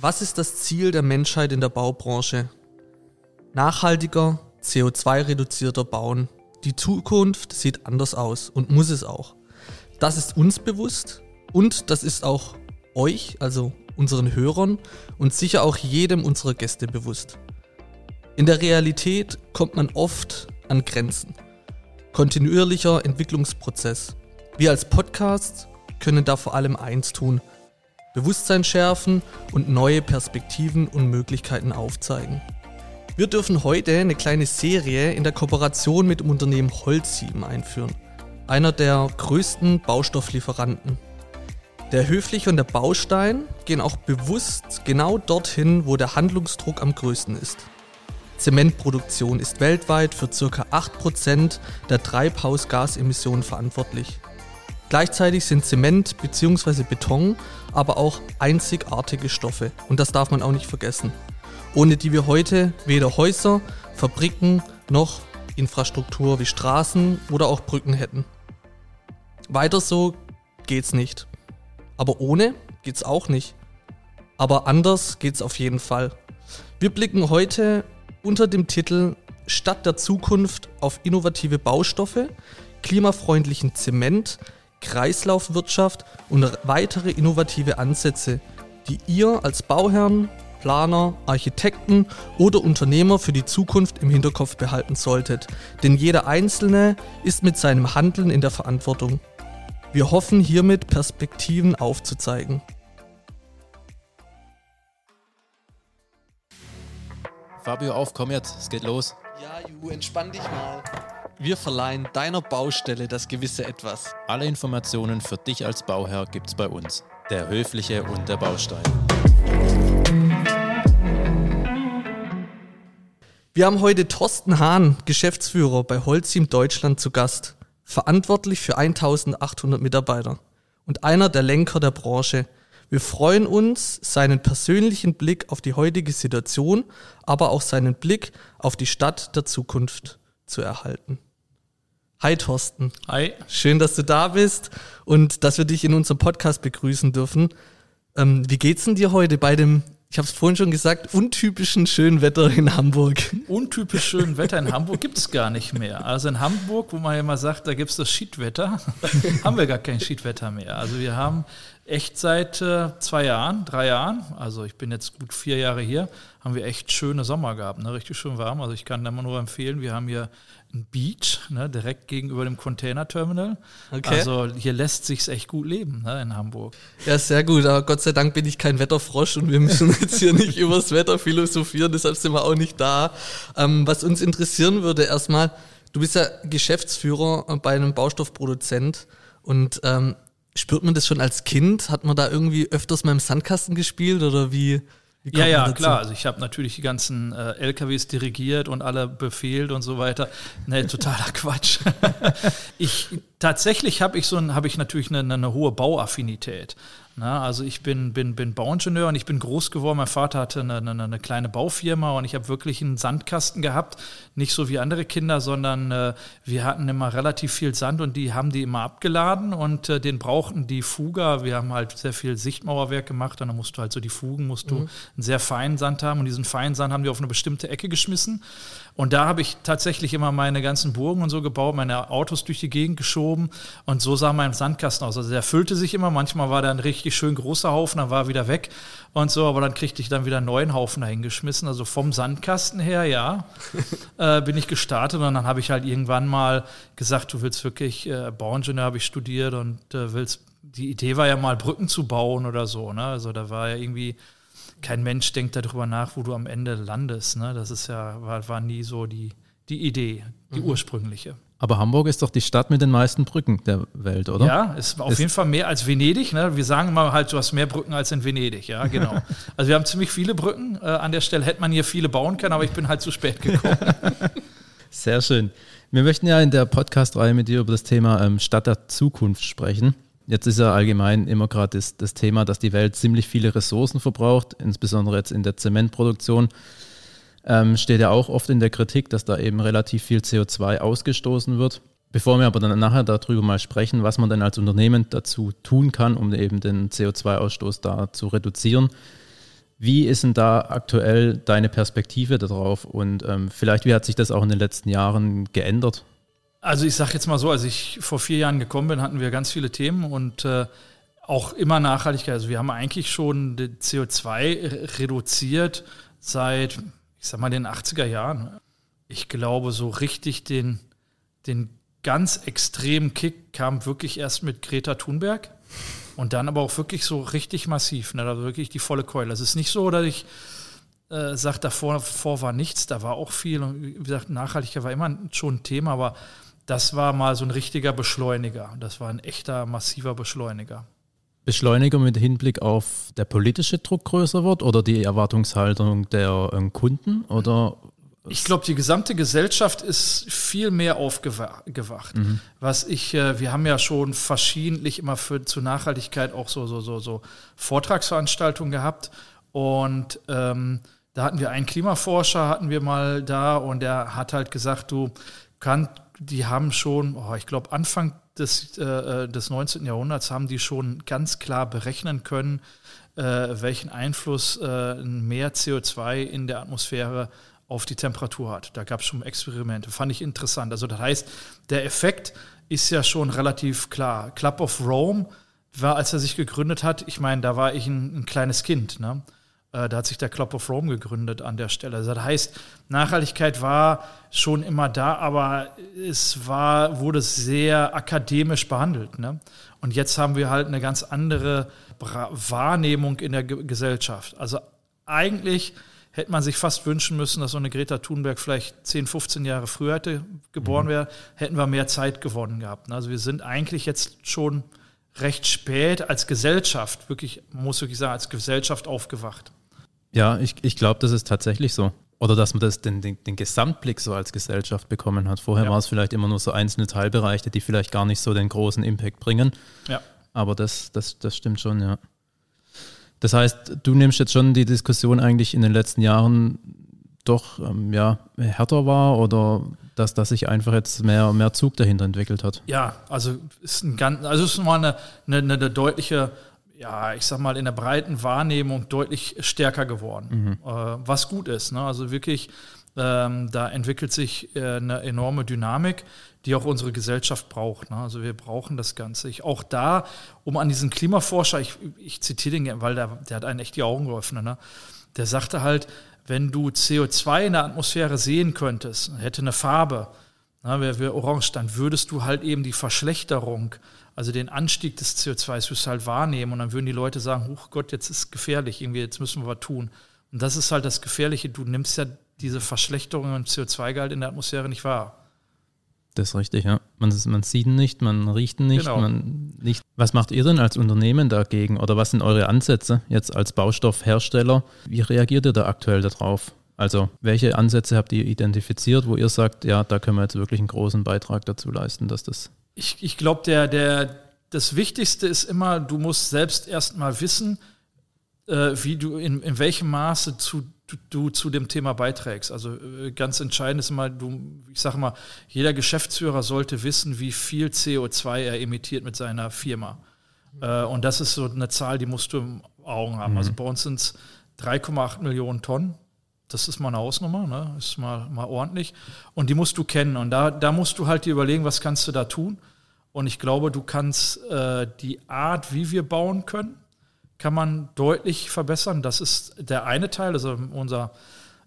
Was ist das Ziel der Menschheit in der Baubranche? Nachhaltiger, CO2-reduzierter Bauen. Die Zukunft sieht anders aus und muss es auch. Das ist uns bewusst und das ist auch euch, also unseren Hörern und sicher auch jedem unserer Gäste bewusst. In der Realität kommt man oft an Grenzen. Kontinuierlicher Entwicklungsprozess. Wir als Podcast können da vor allem eins tun. Bewusstsein schärfen und neue Perspektiven und Möglichkeiten aufzeigen. Wir dürfen heute eine kleine Serie in der Kooperation mit dem Unternehmen Holzsieben einführen, einer der größten Baustofflieferanten. Der Höfliche und der Baustein gehen auch bewusst genau dorthin, wo der Handlungsdruck am größten ist. Zementproduktion ist weltweit für ca. 8% der Treibhausgasemissionen verantwortlich. Gleichzeitig sind Zement bzw. Beton aber auch einzigartige Stoffe und das darf man auch nicht vergessen ohne die wir heute weder Häuser, Fabriken noch Infrastruktur wie Straßen oder auch Brücken hätten. Weiter so geht's nicht. Aber ohne geht's auch nicht. Aber anders geht's auf jeden Fall. Wir blicken heute unter dem Titel Stadt der Zukunft auf innovative Baustoffe, klimafreundlichen Zement, Kreislaufwirtschaft und weitere innovative Ansätze, die ihr als Bauherren, Planer, Architekten oder Unternehmer für die Zukunft im Hinterkopf behalten solltet. Denn jeder Einzelne ist mit seinem Handeln in der Verantwortung. Wir hoffen hiermit Perspektiven aufzuzeigen. Fabio, auf, komm jetzt, es geht los. Ja, Ju, entspann dich mal. Wir verleihen deiner Baustelle das gewisse Etwas. Alle Informationen für dich als Bauherr gibt's bei uns. Der Höfliche und der Baustein. Wir haben heute Thorsten Hahn, Geschäftsführer bei Holzim Deutschland zu Gast, verantwortlich für 1800 Mitarbeiter und einer der Lenker der Branche. Wir freuen uns, seinen persönlichen Blick auf die heutige Situation, aber auch seinen Blick auf die Stadt der Zukunft zu erhalten. Hi Thorsten. Hi. Schön, dass du da bist und dass wir dich in unserem Podcast begrüßen dürfen. Ähm, wie geht's denn dir heute bei dem ich habe es vorhin schon gesagt, untypischen schönen Wetter in Hamburg. Untypisch schönen Wetter in Hamburg gibt es gar nicht mehr. Also in Hamburg, wo man ja immer sagt, da gibt es das Schiedwetter, haben wir gar kein Schiedwetter mehr. Also wir haben echt seit äh, zwei Jahren, drei Jahren, also ich bin jetzt gut vier Jahre hier, haben wir echt schöne Sommer gehabt, ne? richtig schön warm. Also ich kann da immer nur empfehlen, wir haben hier ein Beach, ne? direkt gegenüber dem Container-Terminal. Okay. Also hier lässt sich echt gut leben ne? in Hamburg. Ja, sehr gut, aber Gott sei Dank bin ich kein Wetterfrosch und wir müssen jetzt hier nicht über das Wetter philosophieren, deshalb sind wir auch nicht da. Ähm, was uns interessieren würde erstmal, du bist ja Geschäftsführer bei einem Baustoffproduzent und ähm, spürt man das schon als Kind? Hat man da irgendwie öfters mal im Sandkasten gespielt oder wie? Ja, ja, klar. Also ich habe natürlich die ganzen äh, LKWs dirigiert und alle befehlt und so weiter. Ne, totaler Quatsch. ich tatsächlich habe ich so ein, habe ich natürlich eine, eine hohe Bauaffinität. Na, also ich bin, bin, bin Bauingenieur und ich bin groß geworden. Mein Vater hatte eine, eine, eine kleine Baufirma und ich habe wirklich einen Sandkasten gehabt. Nicht so wie andere Kinder, sondern äh, wir hatten immer relativ viel Sand und die haben die immer abgeladen und äh, den brauchten die Fuger. Wir haben halt sehr viel Sichtmauerwerk gemacht und dann musst du halt so die Fugen, musst du mhm. einen sehr feinen Sand haben und diesen feinen Sand haben die auf eine bestimmte Ecke geschmissen. Und da habe ich tatsächlich immer meine ganzen Burgen und so gebaut, meine Autos durch die Gegend geschoben und so sah mein Sandkasten aus. Also der füllte sich immer, manchmal war da ein richtig schön großer Haufen, dann war er wieder weg und so, aber dann kriegte ich dann wieder einen neuen Haufen dahingeschmissen. Also vom Sandkasten her, ja, äh, bin ich gestartet und dann habe ich halt irgendwann mal gesagt, du willst wirklich, äh, Bauingenieur habe ich studiert und äh, willst, die Idee war ja mal Brücken zu bauen oder so, ne? Also da war ja irgendwie kein Mensch denkt darüber nach, wo du am Ende landest. Ne? Das ist ja, war, war nie so die, die Idee, die mhm. ursprüngliche. Aber Hamburg ist doch die Stadt mit den meisten Brücken der Welt, oder? Ja, ist auf ist jeden Fall mehr als Venedig. Ne? Wir sagen immer halt, du hast mehr Brücken als in Venedig. Ja, genau. also wir haben ziemlich viele Brücken. Äh, an der Stelle hätte man hier viele bauen können, aber ich bin halt zu spät gekommen. Sehr schön. Wir möchten ja in der Podcast-Reihe mit dir über das Thema ähm, Stadt der Zukunft sprechen. Jetzt ist ja allgemein immer gerade das, das, Thema, dass die Welt ziemlich viele Ressourcen verbraucht, insbesondere jetzt in der Zementproduktion. Ähm, steht ja auch oft in der Kritik, dass da eben relativ viel CO2 ausgestoßen wird. Bevor wir aber dann nachher darüber mal sprechen, was man denn als Unternehmen dazu tun kann, um eben den CO2-Ausstoß da zu reduzieren, Wie ist denn da aktuell deine Perspektive darauf und ähm, vielleicht wie hat sich das auch in den letzten Jahren geändert? Also ich sage jetzt mal so, als ich vor vier Jahren gekommen bin, hatten wir ganz viele Themen und äh, auch immer Nachhaltigkeit. Also wir haben eigentlich schon CO2 reduziert seit, ich sag mal, den 80er Jahren. Ich glaube, so richtig den, den ganz extremen Kick kam wirklich erst mit Greta Thunberg. Und dann aber auch wirklich so richtig massiv, ne? also wirklich die volle Keule. Es ist nicht so, dass ich äh, sage, davor, davor war nichts, da war auch viel. Und wie gesagt, Nachhaltigkeit war immer schon ein Thema, aber das war mal so ein richtiger Beschleuniger. Das war ein echter, massiver Beschleuniger. Beschleuniger mit Hinblick auf der politische Druck größer wird oder die Erwartungshaltung der äh, Kunden? Oder ich glaube, die gesamte Gesellschaft ist viel mehr aufgewacht. Mhm. Was ich, äh, wir haben ja schon verschiedentlich immer für zur Nachhaltigkeit auch so, so, so, so Vortragsveranstaltungen gehabt. Und ähm, da hatten wir einen Klimaforscher, hatten wir mal da, und der hat halt gesagt, du kannst, die haben schon, oh, ich glaube, Anfang des, äh, äh des 19. Jahrhunderts haben die schon ganz klar berechnen können, äh, welchen Einfluss äh, mehr CO2 in der Atmosphäre auf die Temperatur hat. Da gab es schon Experimente, fand ich interessant. Also das heißt, der Effekt ist ja schon relativ klar. Club of Rome war, als er sich gegründet hat, ich meine, da war ich ein, ein kleines Kind. Ne? Äh, da hat sich der Club of Rome gegründet an der Stelle. Also das heißt, Nachhaltigkeit war schon immer da, aber es war, wurde sehr akademisch behandelt. Ne? Und jetzt haben wir halt eine ganz andere Wahrnehmung in der Gesellschaft. Also eigentlich hätte man sich fast wünschen müssen, dass so eine Greta Thunberg vielleicht 10, 15 Jahre früher hätte geboren mhm. wäre, hätten wir mehr Zeit gewonnen gehabt. Also wir sind eigentlich jetzt schon recht spät als Gesellschaft, wirklich, muss wirklich sagen, als Gesellschaft aufgewacht. Ja, ich, ich glaube, das ist tatsächlich so. Oder dass man das, den, den, den Gesamtblick so als Gesellschaft bekommen hat. Vorher ja. war es vielleicht immer nur so einzelne Teilbereiche, die vielleicht gar nicht so den großen Impact bringen. Ja. Aber das, das, das stimmt schon, ja. Das heißt, du nimmst jetzt schon die Diskussion eigentlich in den letzten Jahren doch ähm, ja, härter wahr oder dass, dass sich einfach jetzt mehr, mehr Zug dahinter entwickelt hat? Ja, also ist ein ganz, also ist mal eine, eine, eine deutliche, ja, ich sag mal, in der breiten Wahrnehmung deutlich stärker geworden, mhm. äh, was gut ist. Ne? Also wirklich, ähm, da entwickelt sich äh, eine enorme Dynamik die auch unsere Gesellschaft braucht. Ne? Also wir brauchen das Ganze. Ich, auch da, um an diesen Klimaforscher, ich, ich zitiere den, weil der, der hat einen echt die Augen geöffnet, ne? der sagte halt, wenn du CO2 in der Atmosphäre sehen könntest, hätte eine Farbe, ne, wäre wär orange, dann würdest du halt eben die Verschlechterung, also den Anstieg des CO2s, wirst du halt wahrnehmen und dann würden die Leute sagen, huch Gott, jetzt ist es gefährlich, irgendwie, jetzt müssen wir was tun. Und das ist halt das Gefährliche, du nimmst ja diese Verschlechterung im CO2-Gehalt in der Atmosphäre nicht wahr. Das ist richtig, ja. Man, man sieht ihn nicht, man riecht ihn nicht, genau. man nicht. Was macht ihr denn als Unternehmen dagegen oder was sind eure Ansätze jetzt als Baustoffhersteller? Wie reagiert ihr da aktuell darauf? Also, welche Ansätze habt ihr identifiziert, wo ihr sagt, ja, da können wir jetzt wirklich einen großen Beitrag dazu leisten, dass das. Ich, ich glaube, der, der, das Wichtigste ist immer, du musst selbst erstmal wissen, äh, wie du in, in welchem Maße zu du, du zu dem Thema beiträgst. Also äh, ganz entscheidend ist immer, du, ich sage mal, jeder Geschäftsführer sollte wissen, wie viel CO2 er emittiert mit seiner Firma. Äh, und das ist so eine Zahl, die musst du im Augen haben. Mhm. Also bei uns sind es 3,8 Millionen Tonnen. Das ist mal eine Hausnummer, ne? ist mal, mal ordentlich. Und die musst du kennen. Und da, da musst du halt dir überlegen, was kannst du da tun. Und ich glaube, du kannst äh, die Art, wie wir bauen können, kann man deutlich verbessern. Das ist der eine Teil, also unser,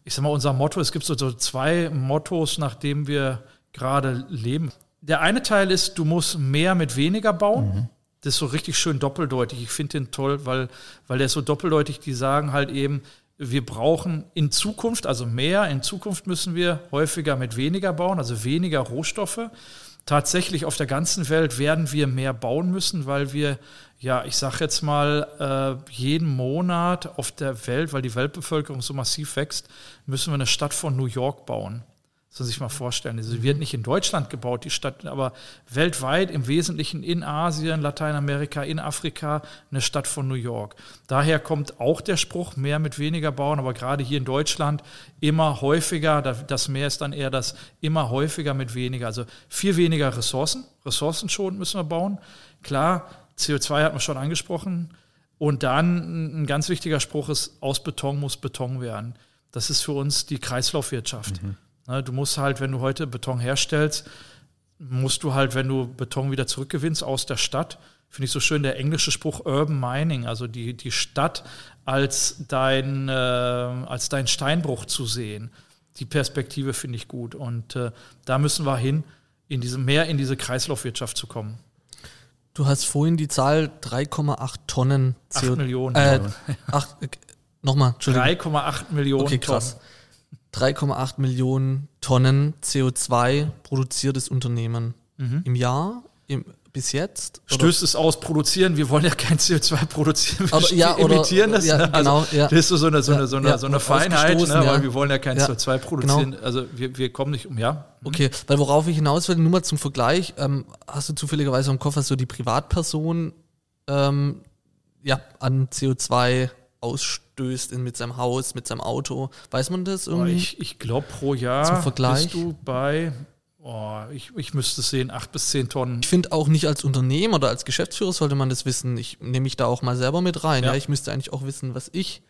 ich sag mal, unser Motto. Es gibt so, so zwei Mottos, nach dem wir gerade leben. Der eine Teil ist, du musst mehr mit weniger bauen. Mhm. Das ist so richtig schön doppeldeutig. Ich finde den toll, weil, weil der ist so doppeldeutig. Die sagen halt eben, wir brauchen in Zukunft, also mehr, in Zukunft müssen wir häufiger mit weniger bauen, also weniger Rohstoffe. Tatsächlich auf der ganzen Welt werden wir mehr bauen müssen, weil wir ja, ich sage jetzt mal, äh, jeden Monat auf der Welt, weil die Weltbevölkerung so massiv wächst, müssen wir eine Stadt von New York bauen. Man sich mal vorstellen. Sie wird nicht in Deutschland gebaut, die Stadt, aber weltweit, im Wesentlichen in Asien, Lateinamerika, in Afrika, eine Stadt von New York. Daher kommt auch der Spruch, mehr mit weniger bauen, aber gerade hier in Deutschland immer häufiger, das Mehr ist dann eher das immer häufiger mit weniger. Also viel weniger Ressourcen, ressourcenschonend müssen wir bauen. Klar, CO2 hat man schon angesprochen. Und dann ein ganz wichtiger Spruch ist, aus Beton muss Beton werden. Das ist für uns die Kreislaufwirtschaft. Mhm. Ne, du musst halt, wenn du heute Beton herstellst, musst du halt, wenn du Beton wieder zurückgewinnst aus der Stadt, finde ich so schön der englische Spruch Urban Mining, also die, die Stadt als dein, äh, als dein Steinbruch zu sehen. Die Perspektive finde ich gut. Und äh, da müssen wir hin, in diese, mehr in diese Kreislaufwirtschaft zu kommen. Du hast vorhin die Zahl 3,8 Tonnen CO2. 8 Millionen. Äh, nochmal, Entschuldigung. 3,8 Millionen okay, krass. Tonnen. 3,8 Millionen Tonnen CO2 produziert das Unternehmen mhm. im Jahr, im, bis jetzt. Stößt es aus, produzieren, wir wollen ja kein CO2 produzieren, wir aber, ja, emittieren das. Ja, ne? genau, also, ja. Das ist so eine, so eine, so eine, ja, so eine Feinheit, ne? weil wir wollen ja kein CO2 produzieren. Genau. Also wir, wir kommen nicht um, ja. Mhm. Okay, weil worauf ich hinaus will, nur mal zum Vergleich, ähm, hast du zufälligerweise im was so die Privatperson ähm, ja, an CO2 ausstößt in, mit seinem Haus, mit seinem Auto. Weiß man das irgendwie? Ich, ich glaube, pro Jahr Zum Vergleich? bist du bei, oh, ich, ich müsste es sehen, acht bis zehn Tonnen. Ich finde auch nicht als Unternehmen oder als Geschäftsführer sollte man das wissen. Ich nehme mich da auch mal selber mit rein. Ja. ja. Ich müsste eigentlich auch wissen, was ich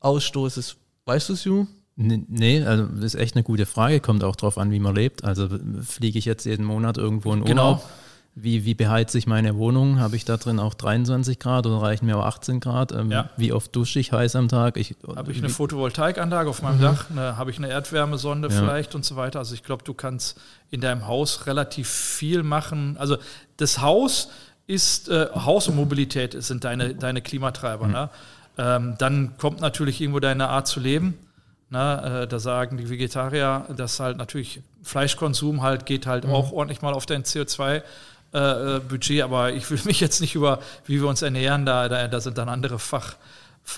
ausstoße. Weißt du es, Ju? Nee, also das ist echt eine gute Frage. Kommt auch drauf an, wie man lebt. Also fliege ich jetzt jeden Monat irgendwo in genau. Urlaub. Genau wie, wie beheize ich meine Wohnung? Habe ich da drin auch 23 Grad oder reichen mir auch 18 Grad? Ähm, ja. Wie oft dusche ich heiß am Tag? Habe ich eine Photovoltaikanlage auf meinem mhm. Dach? Habe ich eine Erdwärmesonde ja. vielleicht und so weiter? Also ich glaube, du kannst in deinem Haus relativ viel machen. Also das Haus ist, äh, Haus und Mobilität sind deine, deine Klimatreiber. Mhm. Ne? Ähm, dann kommt natürlich irgendwo deine Art zu leben. Na, äh, da sagen die Vegetarier, dass halt natürlich Fleischkonsum halt geht halt mhm. auch ordentlich mal auf dein CO2 äh, äh, Budget, aber ich will mich jetzt nicht über, wie wir uns ernähren, da, da, da sind dann andere Fach,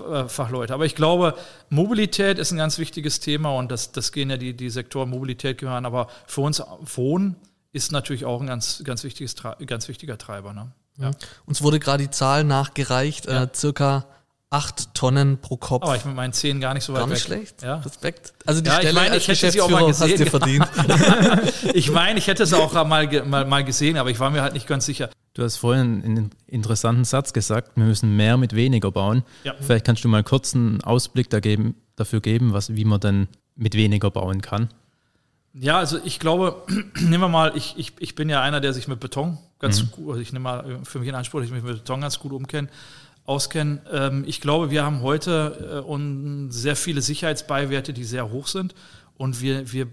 äh, Fachleute. Aber ich glaube, Mobilität ist ein ganz wichtiges Thema und das, das gehen ja die, die Sektoren Mobilität gehören, aber für uns Wohnen ist natürlich auch ein ganz, ganz, wichtiges, ganz wichtiger Treiber. Ne? Ja. Uns wurde gerade die Zahl nachgereicht, ja. äh, circa 8 Tonnen pro Kopf. Aber ich mit meinen Zehen gar nicht so weit gar nicht weg. schlecht. Ja. Respekt. Also die ja, Stelle ich meine, ich hätte sie auch mal gesehen. Hast dir verdient. ich meine, ich hätte es auch mal, mal, mal gesehen, aber ich war mir halt nicht ganz sicher. Du hast vorhin einen interessanten Satz gesagt, wir müssen mehr mit weniger bauen. Ja. Vielleicht kannst du mal kurz einen Ausblick da geben, dafür geben, was, wie man dann mit weniger bauen kann. Ja, also ich glaube, nehmen wir mal, ich, ich, ich bin ja einer, der sich mit Beton ganz mhm. gut, also ich nehme mal für mich in Anspruch, dass ich mich mit Beton ganz gut umkenne auskennen. Ähm, ich glaube, wir haben heute äh, sehr viele Sicherheitsbeiwerte, die sehr hoch sind. Und wir, wir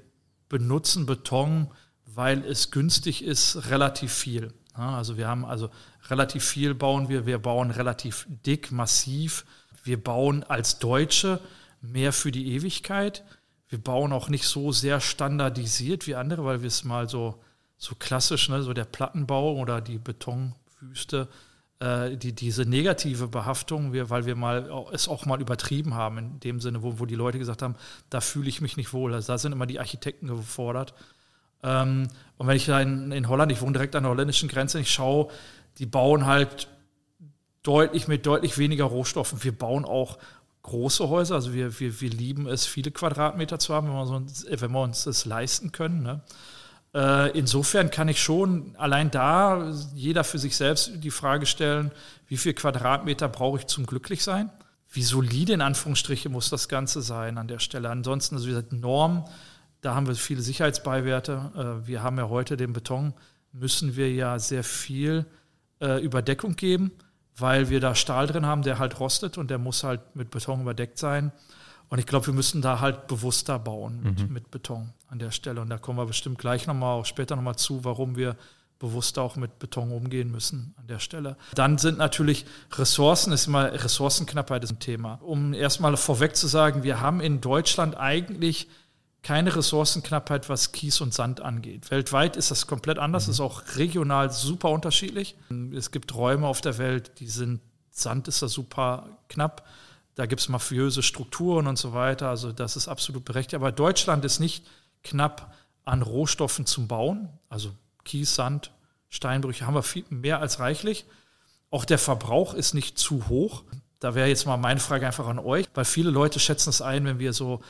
benutzen Beton, weil es günstig ist, relativ viel. also wir haben also relativ viel bauen wir. Wir bauen relativ dick, massiv. Wir bauen als Deutsche mehr für die Ewigkeit. Wir bauen auch nicht so sehr standardisiert wie andere, weil wir es mal so, so klassisch, ne, so der Plattenbau oder die Betonwüste äh, die, diese negative Behaftung, wir, weil wir mal es auch mal übertrieben haben, in dem Sinne, wo, wo die Leute gesagt haben, da fühle ich mich nicht wohl. Also da sind immer die Architekten gefordert. Ähm, und wenn ich da in, in Holland, ich wohne direkt an der holländischen Grenze, ich schaue, die bauen halt deutlich mit deutlich weniger Rohstoffen. Wir bauen auch große Häuser, also wir, wir, wir lieben es, viele Quadratmeter zu haben, wenn wir, so, wenn wir uns das leisten können. Ne? Äh, insofern kann ich schon allein da jeder für sich selbst die Frage stellen, wie viel Quadratmeter brauche ich zum Glücklichsein? Wie solide in Anführungsstrichen muss das Ganze sein an der Stelle? Ansonsten, also wie gesagt, Norm, da haben wir viele Sicherheitsbeiwerte. Äh, wir haben ja heute den Beton, müssen wir ja sehr viel äh, Überdeckung geben, weil wir da Stahl drin haben, der halt rostet und der muss halt mit Beton überdeckt sein. Und ich glaube, wir müssen da halt bewusster bauen mit, mhm. mit, Beton an der Stelle. Und da kommen wir bestimmt gleich nochmal, auch später nochmal zu, warum wir bewusster auch mit Beton umgehen müssen an der Stelle. Dann sind natürlich Ressourcen, ist immer Ressourcenknappheit ist ein Thema. Um erstmal vorweg zu sagen, wir haben in Deutschland eigentlich keine Ressourcenknappheit, was Kies und Sand angeht. Weltweit ist das komplett anders, mhm. ist auch regional super unterschiedlich. Es gibt Räume auf der Welt, die sind, Sand ist da super knapp. Da gibt es mafiöse Strukturen und so weiter. Also das ist absolut berechtigt. Aber Deutschland ist nicht knapp an Rohstoffen zum Bauen. Also Kies, Sand, Steinbrüche haben wir viel mehr als reichlich. Auch der Verbrauch ist nicht zu hoch. Da wäre jetzt mal meine Frage einfach an euch, weil viele Leute schätzen es ein, wenn wir so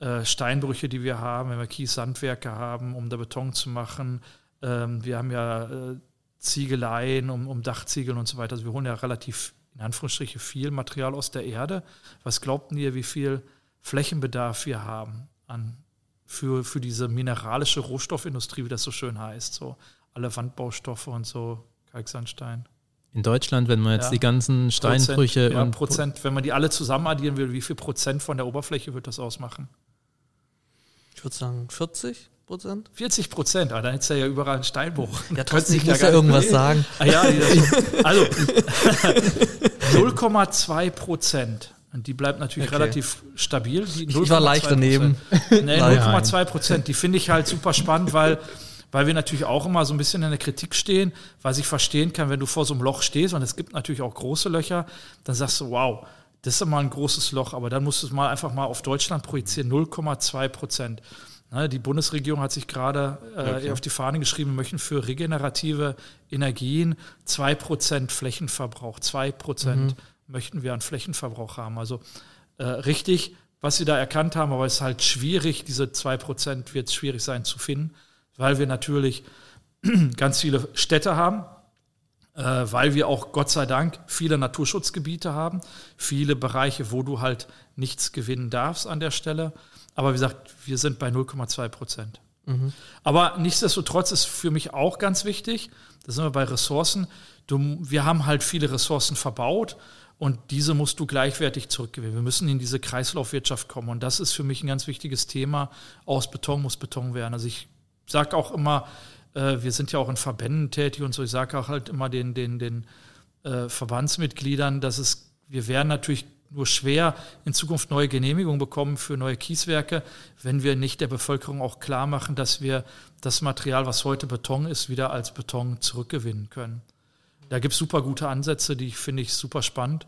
äh, Steinbrüche, die wir haben, wenn wir Kies-Sandwerke haben, um da Beton zu machen. Ähm, wir haben ja äh, Ziegeleien, um, um Dachziegeln und so weiter. Also wir holen ja relativ in Anführungsstriche viel Material aus der Erde. Was glaubt ihr, wie viel Flächenbedarf wir haben an, für, für diese mineralische Rohstoffindustrie, wie das so schön heißt? So alle Wandbaustoffe und so, Kalksandstein. In Deutschland, wenn man jetzt Ja. die ganzen Steinbrüche Prozent, ja, und Prozent, wenn man die alle zusammen addieren will, wie viel Prozent von der Oberfläche wird das ausmachen? Ich würde sagen 40 Prozent. 40 Prozent, ah, dann hättest du ja überall einen Steinbruch. Ja, trotzdem, ich muss ja irgendwas sagen. Ah ja, also 0,2 Prozent. Und die bleibt natürlich Okay. relativ stabil. Die Ich war 0,2%. leicht daneben. Nee, Nein. 0,2 Prozent. Die finde ich halt super spannend, weil, weil wir natürlich auch immer so ein bisschen in der Kritik stehen, was ich verstehen kann, wenn du vor so einem Loch stehst, und es gibt natürlich auch große Löcher, dann sagst du, wow, das ist mal ein großes Loch, aber dann musst du es mal einfach mal auf Deutschland projizieren, 0,2 Prozent. Ne, die Bundesregierung hat sich gerade äh, auf die Fahne geschrieben, wir möchten für regenerative Energien 2% Flächenverbrauch, 2% möchten wir an Flächenverbrauch haben. Also äh, richtig, was sie da erkannt haben, aber es ist halt schwierig, diese 2% wird es schwierig sein zu finden, weil wir natürlich ganz viele Städte haben, äh, weil wir auch Gott sei Dank viele Naturschutzgebiete haben, viele Bereiche, wo du halt nichts gewinnen darfst an der Stelle. Aber wie gesagt, wir sind bei 0,2 Prozent. Aber nichtsdestotrotz ist für mich auch ganz wichtig, da sind wir bei Ressourcen, du, wir haben halt viele Ressourcen verbaut und diese musst du gleichwertig zurückgewinnen. Wir müssen in diese Kreislaufwirtschaft kommen und das ist für mich ein ganz wichtiges Thema. Aus Beton muss Beton werden. Also ich sage auch immer, äh, wir sind ja auch in Verbänden tätig und so, ich sage auch halt immer den, den, den äh, Verbandsmitgliedern, dass es, wir werden natürlich nur schwer in Zukunft neue Genehmigungen bekommen für neue Kieswerke, wenn wir nicht der Bevölkerung auch klar machen, dass wir das Material, was heute Beton ist, wieder als Beton zurückgewinnen können. Da gibt es super gute Ansätze, die ich finde ich super spannend.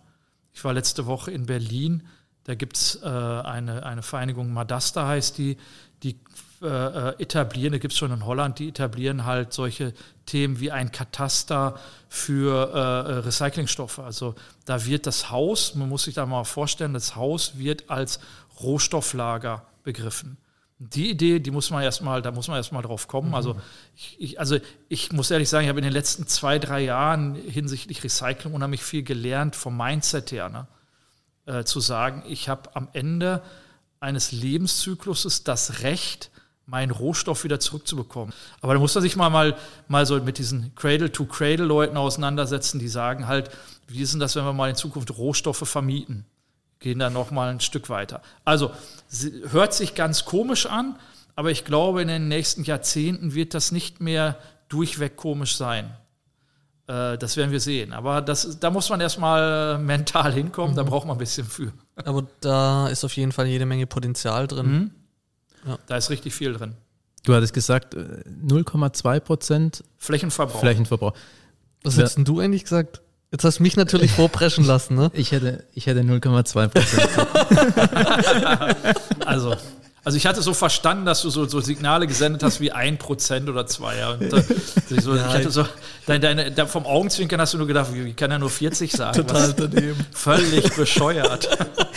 Ich war letzte Woche in Berlin, da gibt es äh, eine, eine Vereinigung, Madasta heißt die, die äh, äh, etablieren, da gibt es schon in Holland, die etablieren halt solche Themen wie ein Kataster für äh, äh, Recyclingstoffe. Also da wird das Haus, man muss sich da mal vorstellen, das Haus wird als Rohstofflager begriffen. Die Idee, die muss man erstmal, da muss man erstmal drauf kommen. Also ich, ich, also ich muss ehrlich sagen, ich habe in den letzten zwei, drei Jahren hinsichtlich Recycling unheimlich viel gelernt vom Mindset her. Ne? Äh, zu sagen, ich habe am Ende eines Lebenszykluses das Recht, meinen Rohstoff wieder zurückzubekommen. Aber da muss man sich mal, mal, mal so mit diesen Cradle-to-Cradle-Leuten auseinandersetzen, die sagen halt, wie ist denn das, wenn wir mal in Zukunft Rohstoffe vermieten? Gehen dann noch mal ein Stück weiter. Also hört sich ganz komisch an, aber ich glaube, in den nächsten Jahrzehnten wird das nicht mehr durchweg komisch sein. Äh, Das werden wir sehen. Aber das, da muss man erstmal mental hinkommen, da braucht man ein bisschen für. Aber da ist auf jeden Fall jede Menge Potenzial drin. Da ist richtig viel drin. du hattest gesagt, äh, 0,2 Prozent Flächenverbrauch. Flächenverbrauch. Was Ja. hättest denn du eigentlich gesagt? Jetzt hast du mich natürlich vorpreschen lassen, ne? Ich hätte, ich hätte 0,2 Prozent. Also, also ich hatte so verstanden, dass du so, so Signale gesendet hast wie ein Prozent oder zwei. Ja. Und, äh, so, ich hatte so, deine, deine, da vom Augenzwinkern hast du nur gedacht, wie, kann er nur 40 sagen? Total daneben. völlig bescheuert.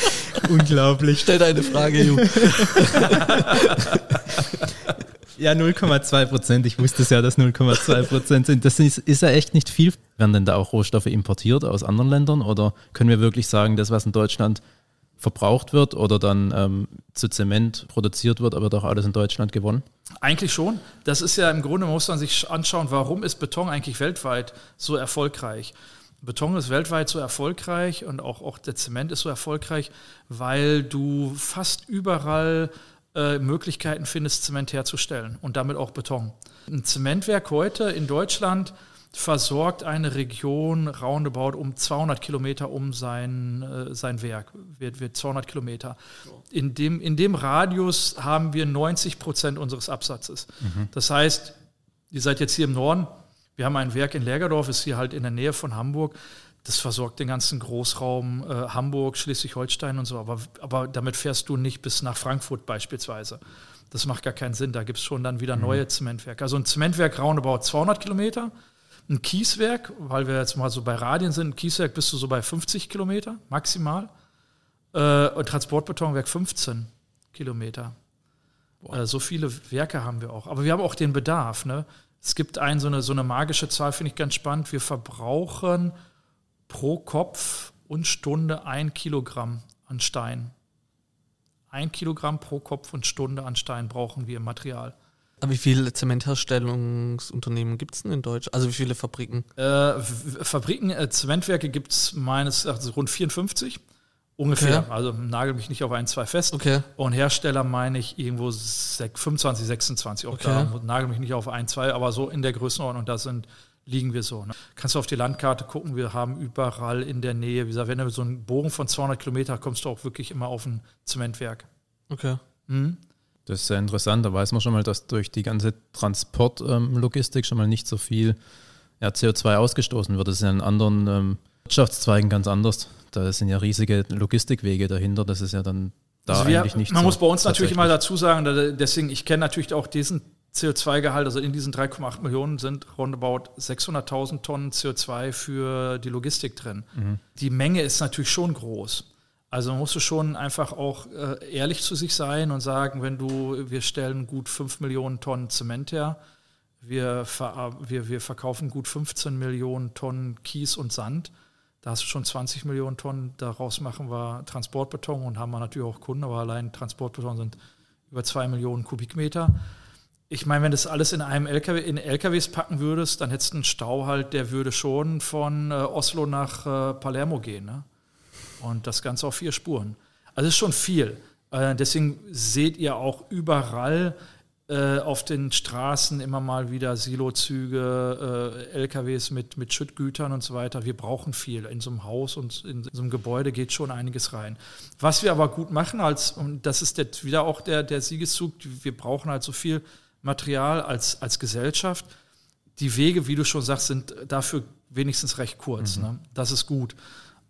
Unglaublich. Stell deine Frage, Ju. Ja, 0,2 Prozent. Ich wusste es ja, dass 0,2 Prozent sind. Das ist, ist ja echt nicht viel. Werden denn da auch Rohstoffe importiert aus anderen Ländern? Oder können wir wirklich sagen, das, was in Deutschland verbraucht wird oder dann ähm, zu Zement produziert wird, aber doch alles in Deutschland gewonnen? Eigentlich schon. Das ist ja im Grunde, muss man sich anschauen, warum ist Beton eigentlich weltweit so erfolgreich? Beton ist weltweit so erfolgreich und auch, auch der Zement ist so erfolgreich, weil du fast überall äh, Möglichkeiten findest, Zement herzustellen und damit auch Beton. Ein Zementwerk heute in Deutschland versorgt eine Region roundabout um 200 Kilometer um sein, äh, sein Werk, wird, wird 200 Kilometer. In dem, in dem Radius haben wir 90 Prozent unseres Absatzes. Das heißt, ihr seid jetzt hier im Norden, wir haben ein Werk in Lägerdorf, ist hier halt in der Nähe von Hamburg. Das versorgt den ganzen Großraum äh, Hamburg, Schleswig-Holstein und so. Aber, aber damit fährst du nicht bis nach Frankfurt beispielsweise. Das macht gar keinen Sinn. Da gibt es schon dann wieder neue Zementwerke. Also ein Zementwerk roundabout 200 Kilometer. Ein Kieswerk, weil wir jetzt mal so bei Radien sind, ein Kieswerk bist du so bei 50 Kilometer maximal. Äh, und Transportbetonwerk 15 Kilometer. Äh, so viele Werke haben wir auch. Aber wir haben auch den Bedarf. Ne? Es gibt ein, so, eine, so eine magische Zahl, finde ich ganz spannend. Wir verbrauchen pro Kopf und Stunde ein Kilogramm an Stein. Ein Kilogramm pro Kopf und Stunde an Stein brauchen wir im Material. Aber wie viele Zementherstellungsunternehmen gibt es denn in Deutschland? Also wie viele Fabriken? Äh, Fabriken, äh, Zementwerke gibt es meines Erachtens rund 54. Ungefähr. Okay. Also nagel mich nicht auf ein, zwei fest. Okay. Und Hersteller meine ich irgendwo 25, 26. Auch okay. da nagel mich nicht auf ein, zwei, aber so in der Größenordnung, da sind, liegen wir so. Ne? Kannst du auf die Landkarte gucken, wir haben überall in der Nähe, wie gesagt, wenn du so einen Bogen von 200 Kilometer kommst du auch wirklich immer auf ein Zementwerk. Okay. Mhm. Das ist sehr interessant. Da weiß man schon mal, dass durch die ganze Transportlogistik ähm, schon mal nicht so viel ja, CO2 ausgestoßen wird. Das ist ja in anderen ähm, Wirtschaftszweigen ganz anders. Da sind ja riesige Logistikwege dahinter. Das ist ja dann da also wir, eigentlich nicht. Man so muss bei uns natürlich mal dazu sagen, deswegen, ich kenne natürlich auch diesen CO2-Gehalt, also in diesen 3,8 Millionen sind roundabout 600.000 Tonnen CO2 für die Logistik drin. Mhm. Die Menge ist natürlich schon groß. Also musst du schon einfach auch äh, ehrlich zu sich sein und sagen, wenn du, wir stellen gut 5 Millionen Tonnen Zement her, wir, ver, wir, wir verkaufen gut 15 Millionen Tonnen Kies und Sand, da hast du schon 20 Millionen Tonnen, daraus machen wir Transportbeton und haben wir natürlich auch Kunden, aber allein Transportbeton sind über 2 Millionen Kubikmeter. Ich meine, wenn das alles in einem LKW, in LKWs packen würdest, dann hättest du einen Stau halt, der würde schon von äh, Oslo nach äh, Palermo gehen. Ne? Und das Ganze auf vier Spuren. Also es ist schon viel. Äh, deswegen seht ihr auch überall äh, auf den Straßen immer mal wieder Silozüge, äh, LKWs mit, mit Schüttgütern und so weiter. Wir brauchen viel. In so einem Haus und in so einem Gebäude geht schon einiges rein. Was wir aber gut machen, als, und das ist der, wieder auch der, der Siegeszug, wir brauchen halt so viel Material als, als Gesellschaft. Die Wege, wie du schon sagst, sind dafür wenigstens recht kurz. Mhm. Ne? Das ist gut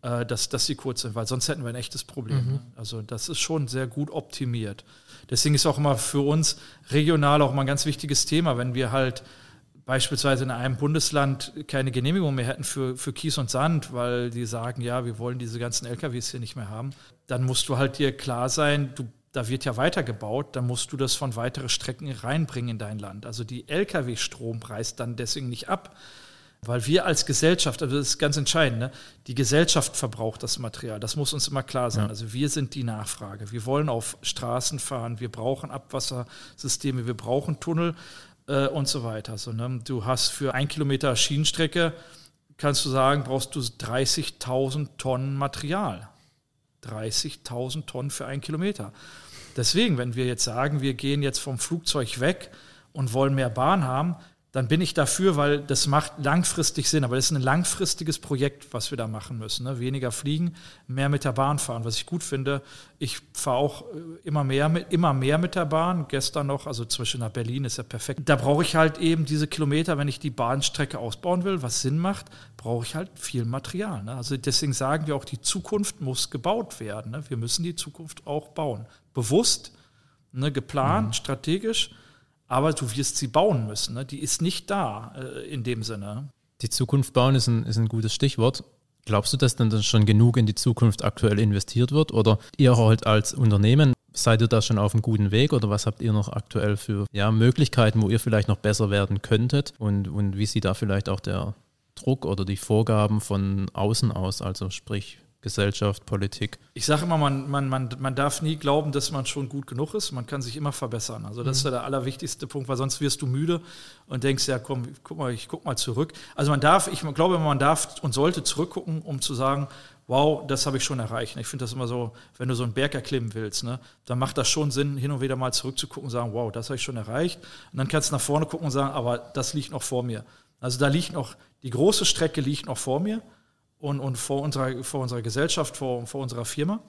äh, dass, dass sie kurz sind, weil sonst hätten wir ein echtes Problem. Mhm. Ne? Also das ist schon sehr gut optimiert. Deswegen ist auch immer für uns regional auch mal ein ganz wichtiges Thema, wenn wir halt beispielsweise in einem Bundesland keine Genehmigung mehr hätten für, für Kies und Sand, weil die sagen, ja, wir wollen diese ganzen LKWs hier nicht mehr haben, dann musst du halt dir klar sein, du, da wird ja weitergebaut, dann musst du das von weiteren Strecken reinbringen in dein Land. Also die Lkw-Strom preist dann deswegen nicht ab, weil wir als Gesellschaft, also das ist ganz entscheidend, ne? die Gesellschaft verbraucht das Material. Das muss uns immer klar sein. Ja. Also wir sind die Nachfrage. Wir wollen auf Straßen fahren, wir brauchen Abwassersysteme, wir brauchen Tunnel äh, und so weiter. So, ne? Du hast für ein Kilometer Schienenstrecke, kannst du sagen, brauchst du 30.000 Tonnen Material. 30.000 Tonnen für einen Kilometer. Deswegen, wenn wir jetzt sagen, wir gehen jetzt vom Flugzeug weg und wollen mehr Bahn haben, dann bin ich dafür, weil das macht langfristig Sinn. Aber das ist ein langfristiges Projekt, was wir da machen müssen. Ne? Weniger fliegen, mehr mit der Bahn fahren. Was ich gut finde, ich fahre auch äh, immer mehr, mit, immer mehr mit der Bahn. Gestern noch, also zwischen nach Berlin ist ja perfekt. Da brauche ich halt eben diese Kilometer, wenn ich die Bahnstrecke ausbauen will, was Sinn macht, brauche ich halt viel Material. Ne? Also deswegen sagen wir auch, die Zukunft muss gebaut werden. Ne? Wir müssen die Zukunft auch bauen. Bewusst, ne, geplant, mhm. strategisch aber du wirst sie bauen müssen. Ne? Die ist nicht da äh, in dem Sinne. Die Zukunft bauen ist ein, ist ein gutes Stichwort. Glaubst du, dass dann schon genug in die Zukunft aktuell investiert wird? Oder ihr halt als Unternehmen, seid ihr da schon auf einem guten Weg? Oder was habt ihr noch aktuell für ja, Möglichkeiten, wo ihr vielleicht noch besser werden könntet? Und, und wie sieht da vielleicht auch der Druck oder die Vorgaben von außen aus? Also sprich, Gesellschaft, Politik. Ich sage immer, man, man, man, man darf nie glauben, dass man schon gut genug ist. Man kann sich immer verbessern. Also das mhm. ist ja der allerwichtigste Punkt, weil sonst wirst du müde und denkst, ja komm, guck mal, ich guck mal zurück. Also man darf, ich glaube, man darf und sollte zurückgucken, um zu sagen, wow, das habe ich schon erreicht. Ich finde das immer so, wenn du so einen Berg erklimmen willst, ne, dann macht das schon Sinn, hin und wieder mal zurückzugucken und sagen, wow, das habe ich schon erreicht. Und dann kannst du nach vorne gucken und sagen, aber das liegt noch vor mir. Also da liegt noch, die große Strecke liegt noch vor mir und, und vor, unserer, vor unserer Gesellschaft, vor, vor unserer Firma.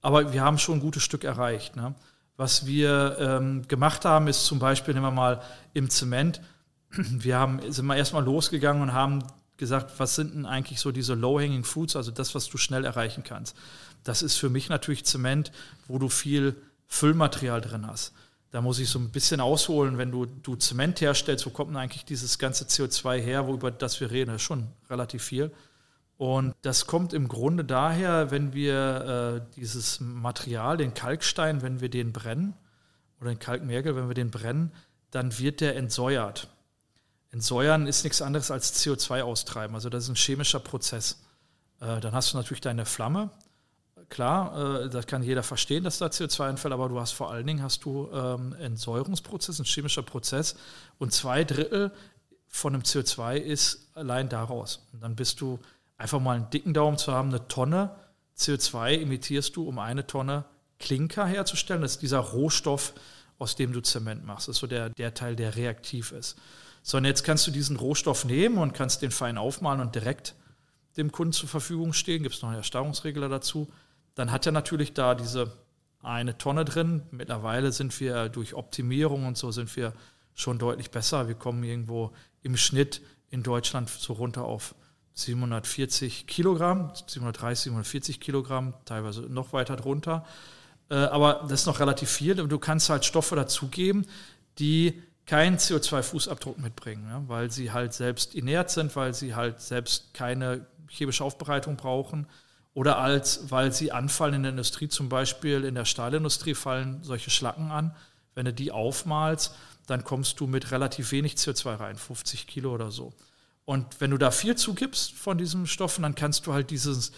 Aber wir haben schon ein gutes Stück erreicht. Ne? Was wir ähm, gemacht haben, ist zum Beispiel, nehmen wir mal im Zement, wir haben, sind mal erstmal losgegangen und haben gesagt, was sind denn eigentlich so diese low-hanging fruits, also das, was du schnell erreichen kannst. Das ist für mich natürlich Zement, wo du viel Füllmaterial drin hast. Da muss ich so ein bisschen ausholen, wenn du, du Zement herstellst, wo kommt denn eigentlich dieses ganze CO2 her, worüber das wir reden, das ist schon relativ viel. Und das kommt im Grunde daher, wenn wir äh, dieses Material, den Kalkstein, wenn wir den brennen, oder den Kalkmergel, wenn wir den brennen, dann wird der entsäuert. Entsäuern ist nichts anderes als CO2 austreiben. Also das ist ein chemischer Prozess. Äh, dann hast du natürlich deine Flamme. Klar, äh, das kann jeder verstehen, dass da CO2 entfällt, aber du hast vor allen Dingen hast du ähm, Entsäuerungsprozess, ein chemischer Prozess und zwei Drittel von dem CO2 ist allein daraus. Und dann bist du einfach mal einen dicken Daumen zu haben, eine Tonne CO2 emittierst du, um eine Tonne Klinker herzustellen. Das ist dieser Rohstoff, aus dem du Zement machst. Das ist so der, der Teil, der reaktiv ist. So, und jetzt kannst du diesen Rohstoff nehmen und kannst den fein aufmalen und direkt dem Kunden zur Verfügung stehen. Gibt es noch einen Erstarrungsregler dazu. Dann hat er natürlich da diese eine Tonne drin. Mittlerweile sind wir durch Optimierung und so sind wir schon deutlich besser. Wir kommen irgendwo im Schnitt in Deutschland so runter auf 740 Kilogramm, 730, 740 Kilogramm, teilweise noch weiter drunter. Äh, aber das ist noch relativ viel. Du kannst halt Stoffe dazugeben, die keinen CO2-Fußabdruck mitbringen, weil sie halt selbst inert sind, weil sie halt selbst keine chemische Aufbereitung brauchen oder als, weil sie anfallen in der Industrie, zum Beispiel in der Stahlindustrie fallen solche Schlacken an. Wenn du die aufmalst, dann kommst du mit relativ wenig CO2 rein, 50 Kilo oder so. Und wenn du da viel zugibst von diesen Stoffen, dann kannst du halt dieses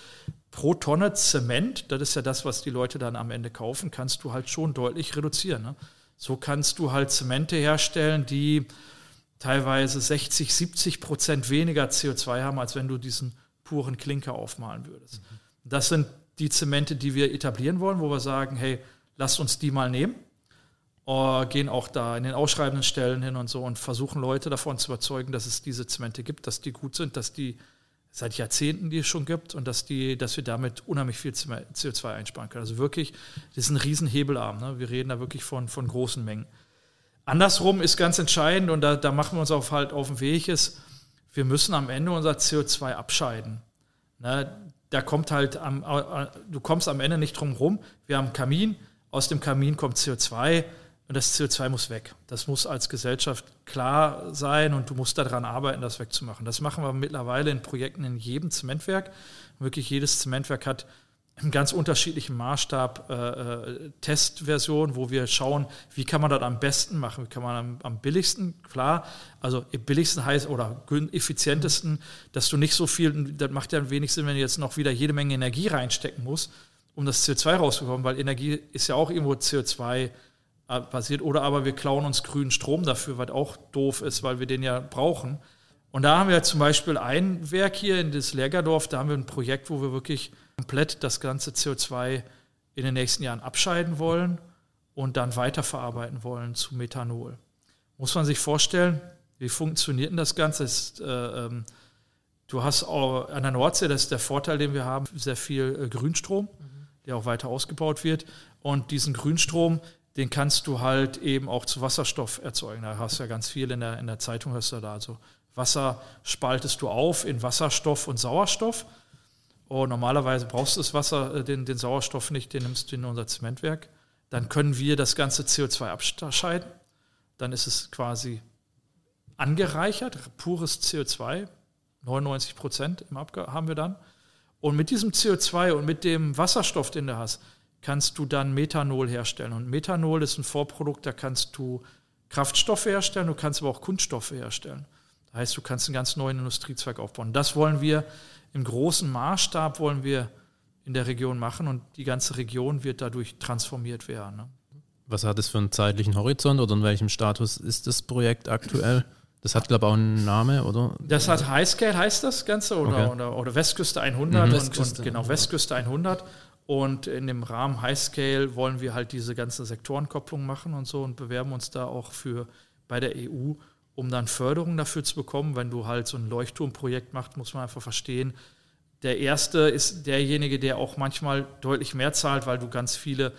pro Tonne Zement, das ist ja das, was die Leute dann am Ende kaufen, kannst du halt schon deutlich reduzieren. Ne? So kannst du halt Zemente herstellen, die teilweise 60, 70 Prozent weniger CO2 haben, als wenn du diesen puren Klinker aufmalen würdest. Mhm. Das sind die Zemente, die wir etablieren wollen, wo wir sagen, hey, lasst uns die mal nehmen. Uh, gehen auch da in den ausschreibenden Stellen hin und so und versuchen Leute davon zu überzeugen, dass es diese Zemente gibt, dass die gut sind, dass die seit Jahrzehnten die es schon gibt und dass, die, dass wir damit unheimlich viel CO2 einsparen können. Also wirklich, das ist ein Riesenhebelarm. Ne? Wir reden da wirklich von, von großen Mengen. Andersrum ist ganz entscheidend und da, da machen wir uns auch halt auf den Weg, ist, wir müssen am Ende unser CO2 abscheiden. Ne? Da kommt halt, am, du kommst am Ende nicht drum rum. Wir haben Kamin, aus dem Kamin kommt CO2 und das CO2 muss weg. Das muss als Gesellschaft klar sein und du musst daran arbeiten, das wegzumachen. Das machen wir mittlerweile in Projekten in jedem Zementwerk. Wirklich jedes Zementwerk hat einen ganz unterschiedlichen Maßstab äh, äh, Testversion, wo wir schauen, wie kann man das am besten machen, wie kann man am, am billigsten, klar, also billigsten heißt oder effizientesten, dass du nicht so viel, das macht ja wenig Sinn, wenn du jetzt noch wieder jede Menge Energie reinstecken musst, um das CO2 rauszubekommen, weil Energie ist ja auch irgendwo CO2 passiert. Oder aber wir klauen uns grünen Strom dafür, was auch doof ist, weil wir den ja brauchen. Und da haben wir zum Beispiel ein Werk hier in das Lägerdorf, da haben wir ein Projekt, wo wir wirklich komplett das ganze CO2 in den nächsten Jahren abscheiden wollen und dann weiterverarbeiten wollen zu Methanol. Muss man sich vorstellen, wie funktioniert denn das Ganze? Ist, äh, ähm, du hast auch an der Nordsee, das ist der Vorteil, den wir haben, sehr viel äh, Grünstrom, mhm. der auch weiter ausgebaut wird. Und diesen Grünstrom, den kannst du halt eben auch zu Wasserstoff erzeugen. Da hast du ja ganz viel in der, in der Zeitung, hörst du da. Also Wasser spaltest du auf in Wasserstoff und Sauerstoff. Und normalerweise brauchst du das Wasser, äh, den, den Sauerstoff nicht, den nimmst du in unser Zementwerk. Dann können wir das ganze CO2 abscheiden. Dann ist es quasi angereichert, pures CO2, 99 Prozent haben wir dann. Und mit diesem CO2 und mit dem Wasserstoff, den du hast, kannst du dann Methanol herstellen. Und Methanol ist ein Vorprodukt, da kannst du Kraftstoffe herstellen, du kannst aber auch Kunststoffe herstellen. Das heißt, du kannst einen ganz neuen Industriezweig aufbauen. Das wollen wir im großen Maßstab wollen wir in der Region machen und die ganze Region wird dadurch transformiert werden. Ne? Was hat es für einen zeitlichen Horizont oder in welchem Status ist das Projekt aktuell? Das hat, glaube ich, auch einen Namen, oder? Das hat Highscale, heißt das Ganze, oder, okay. oder, oder Westküste 100 mhm. und, und, genau, Westküste 100. Und in dem Rahmen Highscale wollen wir halt diese ganze Sektorenkopplung machen und so und bewerben uns da auch für bei der EU, um dann Förderung dafür zu bekommen. Wenn du halt so ein Leuchtturmprojekt machst, muss man einfach verstehen, der erste ist derjenige, der auch manchmal deutlich mehr zahlt, weil du ganz viele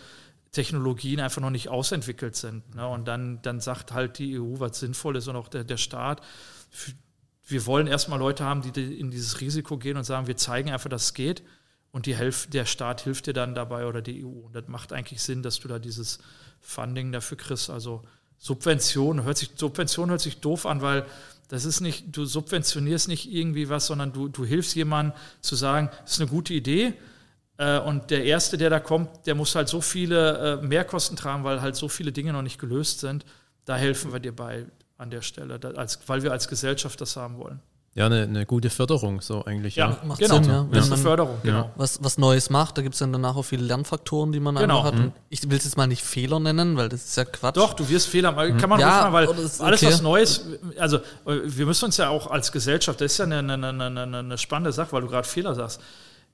Technologien einfach noch nicht ausentwickelt sind. Ne? Und dann, dann sagt halt die EU, was sinnvoll ist und auch der, der Staat. Wir wollen erstmal Leute haben, die in dieses Risiko gehen und sagen, wir zeigen einfach, dass es geht und die Helf der Staat hilft dir dann dabei oder die EU. Und das macht eigentlich Sinn, dass du da dieses Funding dafür kriegst. Also Subvention hört sich, Subvention hört sich doof an, weil das ist nicht, du subventionierst nicht irgendwie was, sondern du, du hilfst jemandem zu sagen, das ist eine gute Idee. Äh, und der Erste, der da kommt, der muss halt so viele äh, Mehrkosten tragen, weil halt so viele Dinge noch nicht gelöst sind. Da helfen wir dir bei an der Stelle, weil wir als Gesellschaft das haben wollen. Ja, eine, eine gute Förderung, so eigentlich. Ja, macht genau. Sinn, ja. Wenn ja. man Förderung, genau. Was, was Neues macht, da gibt es dann danach auch viele Lernfaktoren, die man genau. hat. Mhm. ich will es jetzt mal nicht Fehler nennen, weil das ist ja Quatsch. Doch, du wirst Fehler, mhm. kann man ja, mal, weil alles okay. was Neues, also wir müssen uns ja auch als Gesellschaft, das ist ja eine, eine, eine, eine spannende Sache, weil du gerade Fehler sagst.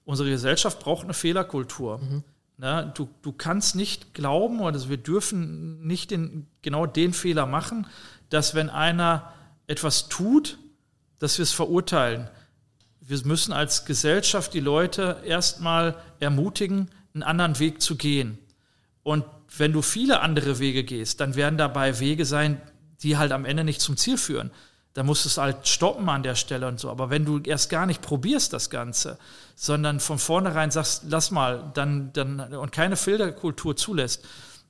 Unsere Gesellschaft braucht eine Fehlerkultur. Mhm. Na, du, du kannst nicht glauben, oder also wir dürfen nicht den, genau den Fehler machen, dass wenn einer etwas tut, dass wir es verurteilen. Wir müssen als Gesellschaft die Leute erstmal ermutigen, einen anderen Weg zu gehen. Und wenn du viele andere Wege gehst, dann werden dabei Wege sein, die halt am Ende nicht zum Ziel führen. Da musst du es halt stoppen an der Stelle und so. Aber wenn du erst gar nicht probierst das Ganze, sondern von vornherein sagst, lass mal, dann, dann und keine Filterkultur zulässt,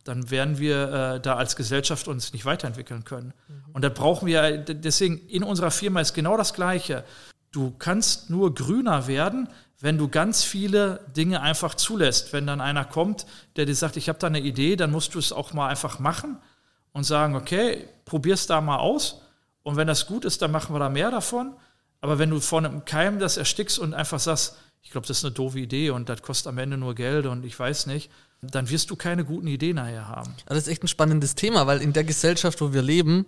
dann werden wir äh, da als Gesellschaft uns nicht weiterentwickeln können. Mhm. Und da brauchen wir, deswegen in unserer Firma ist genau das Gleiche. Du kannst nur grüner werden, wenn du ganz viele Dinge einfach zulässt. Wenn dann einer kommt, der dir sagt, ich habe da eine Idee, dann musst du es auch mal einfach machen und sagen, okay, probier's da mal aus. Und wenn das gut ist, dann machen wir da mehr davon. Aber wenn du vor einem Keim das erstickst und einfach sagst, ich glaube, das ist eine doofe Idee und das kostet am Ende nur Geld und ich weiß nicht, dann wirst du keine guten Ideen nachher haben. Das ist echt ein spannendes Thema, weil in der Gesellschaft, wo wir leben,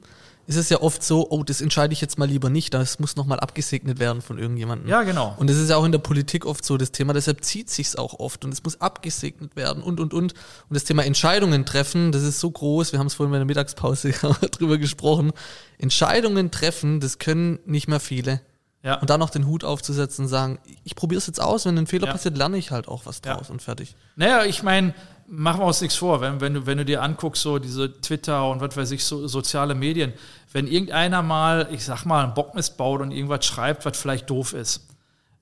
ist es ja oft so, oh, das entscheide ich jetzt mal lieber nicht, das muss nochmal abgesegnet werden von irgendjemandem. Ja, genau. Und das ist ja auch in der Politik oft so das Thema, deshalb zieht sich's auch oft und es muss abgesegnet werden und, und, und. Und das Thema Entscheidungen treffen, das ist so groß, wir haben es vorhin bei der Mittagspause drüber gesprochen. Entscheidungen treffen, das können nicht mehr viele. Ja. Und dann noch den Hut aufzusetzen und sagen, ich probiere es jetzt aus, wenn ein Fehler ja. passiert, lerne ich halt auch was draus ja. und fertig. Naja, ich meine, machen wir uns nichts vor, wenn, wenn, du, wenn du dir anguckst, so diese Twitter und was weiß ich, so soziale Medien, wenn irgendeiner mal, ich sag mal, einen Bockmist baut und irgendwas schreibt, was vielleicht doof ist,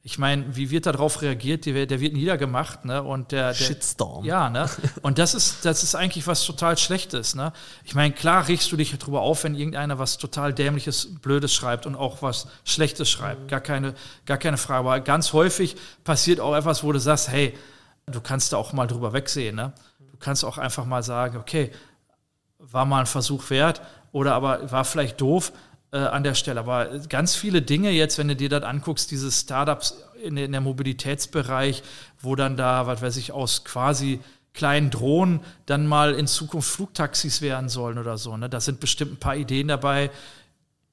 ich meine, wie wird darauf reagiert? Der, wird niedergemacht, ne? Und der, der Shitstorm. Ja, ne? Und das ist, das ist eigentlich was total Schlechtes, ne? Ich meine, klar regst du dich darüber auf, wenn irgendeiner was total dämliches, Blödes schreibt und auch was Schlechtes schreibt. Gar keine, gar keine Frage. Aber ganz häufig passiert auch etwas, wo du sagst, hey, du kannst da auch mal drüber wegsehen, ne? Du kannst auch einfach mal sagen, okay, war mal ein Versuch wert oder aber war vielleicht doof, äh, an der Stelle. Aber ganz viele Dinge jetzt, wenn du dir das anguckst, diese Startups in, in der Mobilitätsbereich, wo dann da, was weiß ich, aus quasi kleinen Drohnen dann mal in Zukunft Flugtaxis werden sollen oder so. Ne? Da sind bestimmt ein paar Ideen dabei,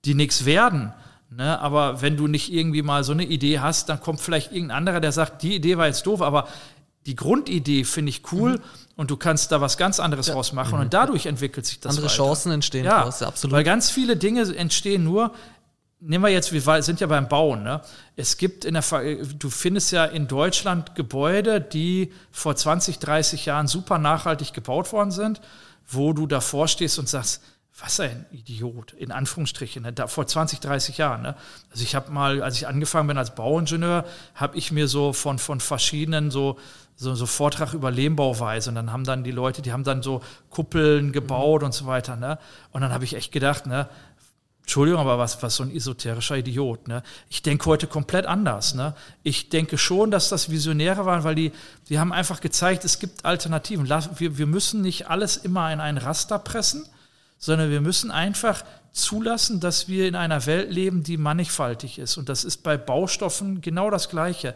die nichts werden. Ne? Aber wenn du nicht irgendwie mal so eine Idee hast, dann kommt vielleicht irgendein anderer, der sagt, die Idee war jetzt doof, aber die Grundidee finde ich cool mhm. und du kannst da was ganz anderes ja. draus machen mhm. und dadurch entwickelt sich das Andere weiter. Chancen entstehen ja, daraus, absolut. Weil ganz viele Dinge entstehen nur, nehmen wir jetzt, wir sind ja beim Bauen, ne? Es gibt in der, du findest ja in Deutschland Gebäude, die vor 20, 30 Jahren super nachhaltig gebaut worden sind, wo du davor stehst und sagst, was ein Idiot, in Anführungsstrichen, ne? da, vor 20, 30 Jahren. Ne? Also ich habe mal, als ich angefangen bin als Bauingenieur, habe ich mir so von, von verschiedenen so, so, so Vortrag über Lehmbauweise und dann haben dann die Leute, die haben dann so Kuppeln gebaut mhm. und so weiter. Ne? Und dann habe ich echt gedacht, ne, Entschuldigung, aber was, was so ein esoterischer Idiot. Ne? Ich denke heute komplett anders. Ne? Ich denke schon, dass das Visionäre waren, weil die, die haben einfach gezeigt, es gibt Alternativen. Wir, wir müssen nicht alles immer in ein Raster pressen, sondern wir müssen einfach zulassen, dass wir in einer Welt leben, die mannigfaltig ist. Und das ist bei Baustoffen genau das Gleiche.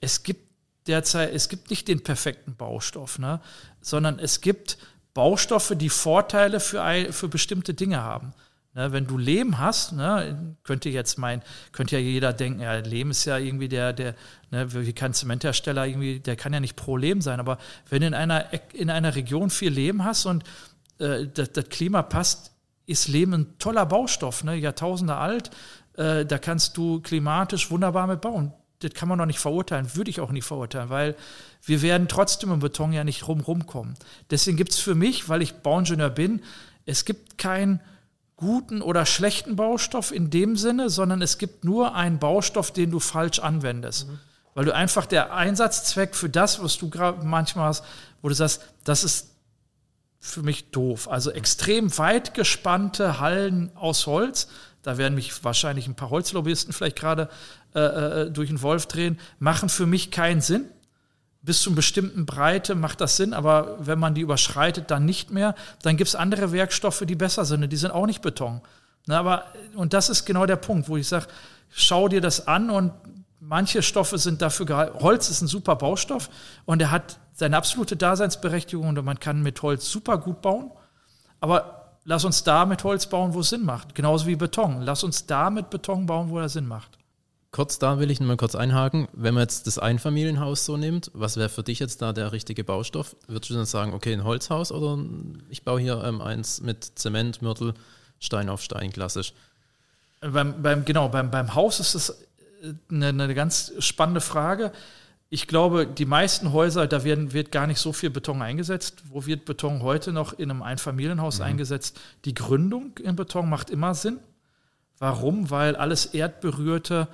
Es gibt derzeit, es gibt nicht den perfekten Baustoff, ne? sondern es gibt Baustoffe, die Vorteile für, für bestimmte Dinge haben. Ne, wenn du Lehm hast, ne, könnte jetzt mein, könnte ja jeder denken, ja, Lehm ist ja irgendwie der, der, ne, wie kein Zementhersteller irgendwie, der kann ja nicht pro Lehm sein, aber wenn in einer, in einer Region viel Lehm hast und äh, das, das, Klima passt, ist Lehm ein toller Baustoff, ne, Jahrtausende alt. Äh, da kannst du klimatisch wunderbar mit bauen. Das kann man noch nicht verurteilen, würde ich auch nicht verurteilen, weil wir werden trotzdem im Beton ja nicht rum kommen. Deswegen gibt es für mich, weil ich Bauingenieur bin, es gibt keinen guten oder schlechten Baustoff in dem Sinne, sondern es gibt nur einen Baustoff, den du falsch anwendest. Mhm. Weil du einfach der Einsatzzweck für das, was du gerade manchmal hast, wo du sagst, das ist für mich doof. Also extrem weit gespannte Hallen aus Holz. Da werden mich wahrscheinlich ein paar Holzlobbyisten vielleicht gerade äh, äh, durch den Wolf drehen, machen für mich keinen Sinn. Bis zu einer bestimmten Breite macht das Sinn, aber wenn man die überschreitet, dann nicht mehr. Dann gibt es andere Werkstoffe, die besser sind. Die sind auch nicht Beton. Na, aber, und das ist genau der Punkt, wo ich sage, schau dir das an und manche Stoffe sind dafür gehalten. Holz ist ein super Baustoff und er hat seine absolute Daseinsberechtigung und man kann mit Holz super gut bauen. Aber lass uns da mit Holz bauen, wo es Sinn macht. Genauso wie Beton. Lass uns da mit Beton bauen, wo er Sinn macht. Kurz da will ich nochmal kurz einhaken. Wenn man jetzt das Einfamilienhaus so nimmt, was wäre für dich jetzt da der richtige Baustoff? Würdest du dann sagen, okay, ein Holzhaus oder ich baue hier ähm, eins mit Zement, Mörtel, Stein auf Stein, klassisch? Beim, beim, genau, beim, beim Haus ist das eine, eine ganz spannende Frage. Ich glaube, die meisten Häuser, da werden, wird gar nicht so viel Beton eingesetzt. Wo wird Beton heute noch in einem Einfamilienhaus mhm. eingesetzt? Die Gründung in Beton macht immer Sinn. Warum? Weil alles Erdberührte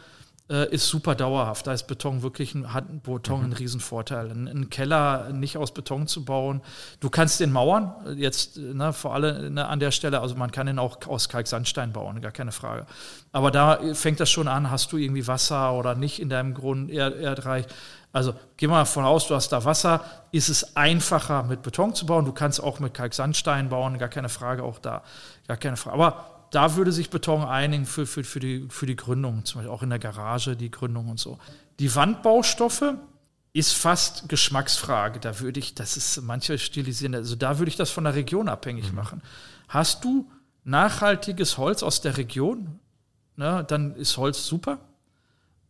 äh, ist super dauerhaft. Da ist Beton wirklich ein, hat Beton mhm. einen Riesenvorteil. Ein, einen Keller nicht aus Beton zu bauen. Du kannst den Mauern, jetzt ne, vor allem ne, an der Stelle, also man kann den auch aus Kalksandstein bauen, gar keine Frage. Aber da fängt das schon an, hast du irgendwie Wasser oder nicht in deinem Grund, Erd, Erdreich. Also geh mal davon aus, du hast da Wasser, ist es einfacher mit Beton zu bauen. Du kannst auch mit Kalksandstein bauen, gar keine Frage, auch da, gar keine Frage. Aber da würde sich Beton einigen für, für, für, die, für die Gründung, zum Beispiel auch in der Garage die Gründung und so. Die Wandbaustoffe ist fast Geschmacksfrage. Da würde ich, das ist manche stilisieren, also da würde ich das von der Region abhängig mhm. machen. Hast du nachhaltiges Holz aus der Region, ne, dann ist Holz super.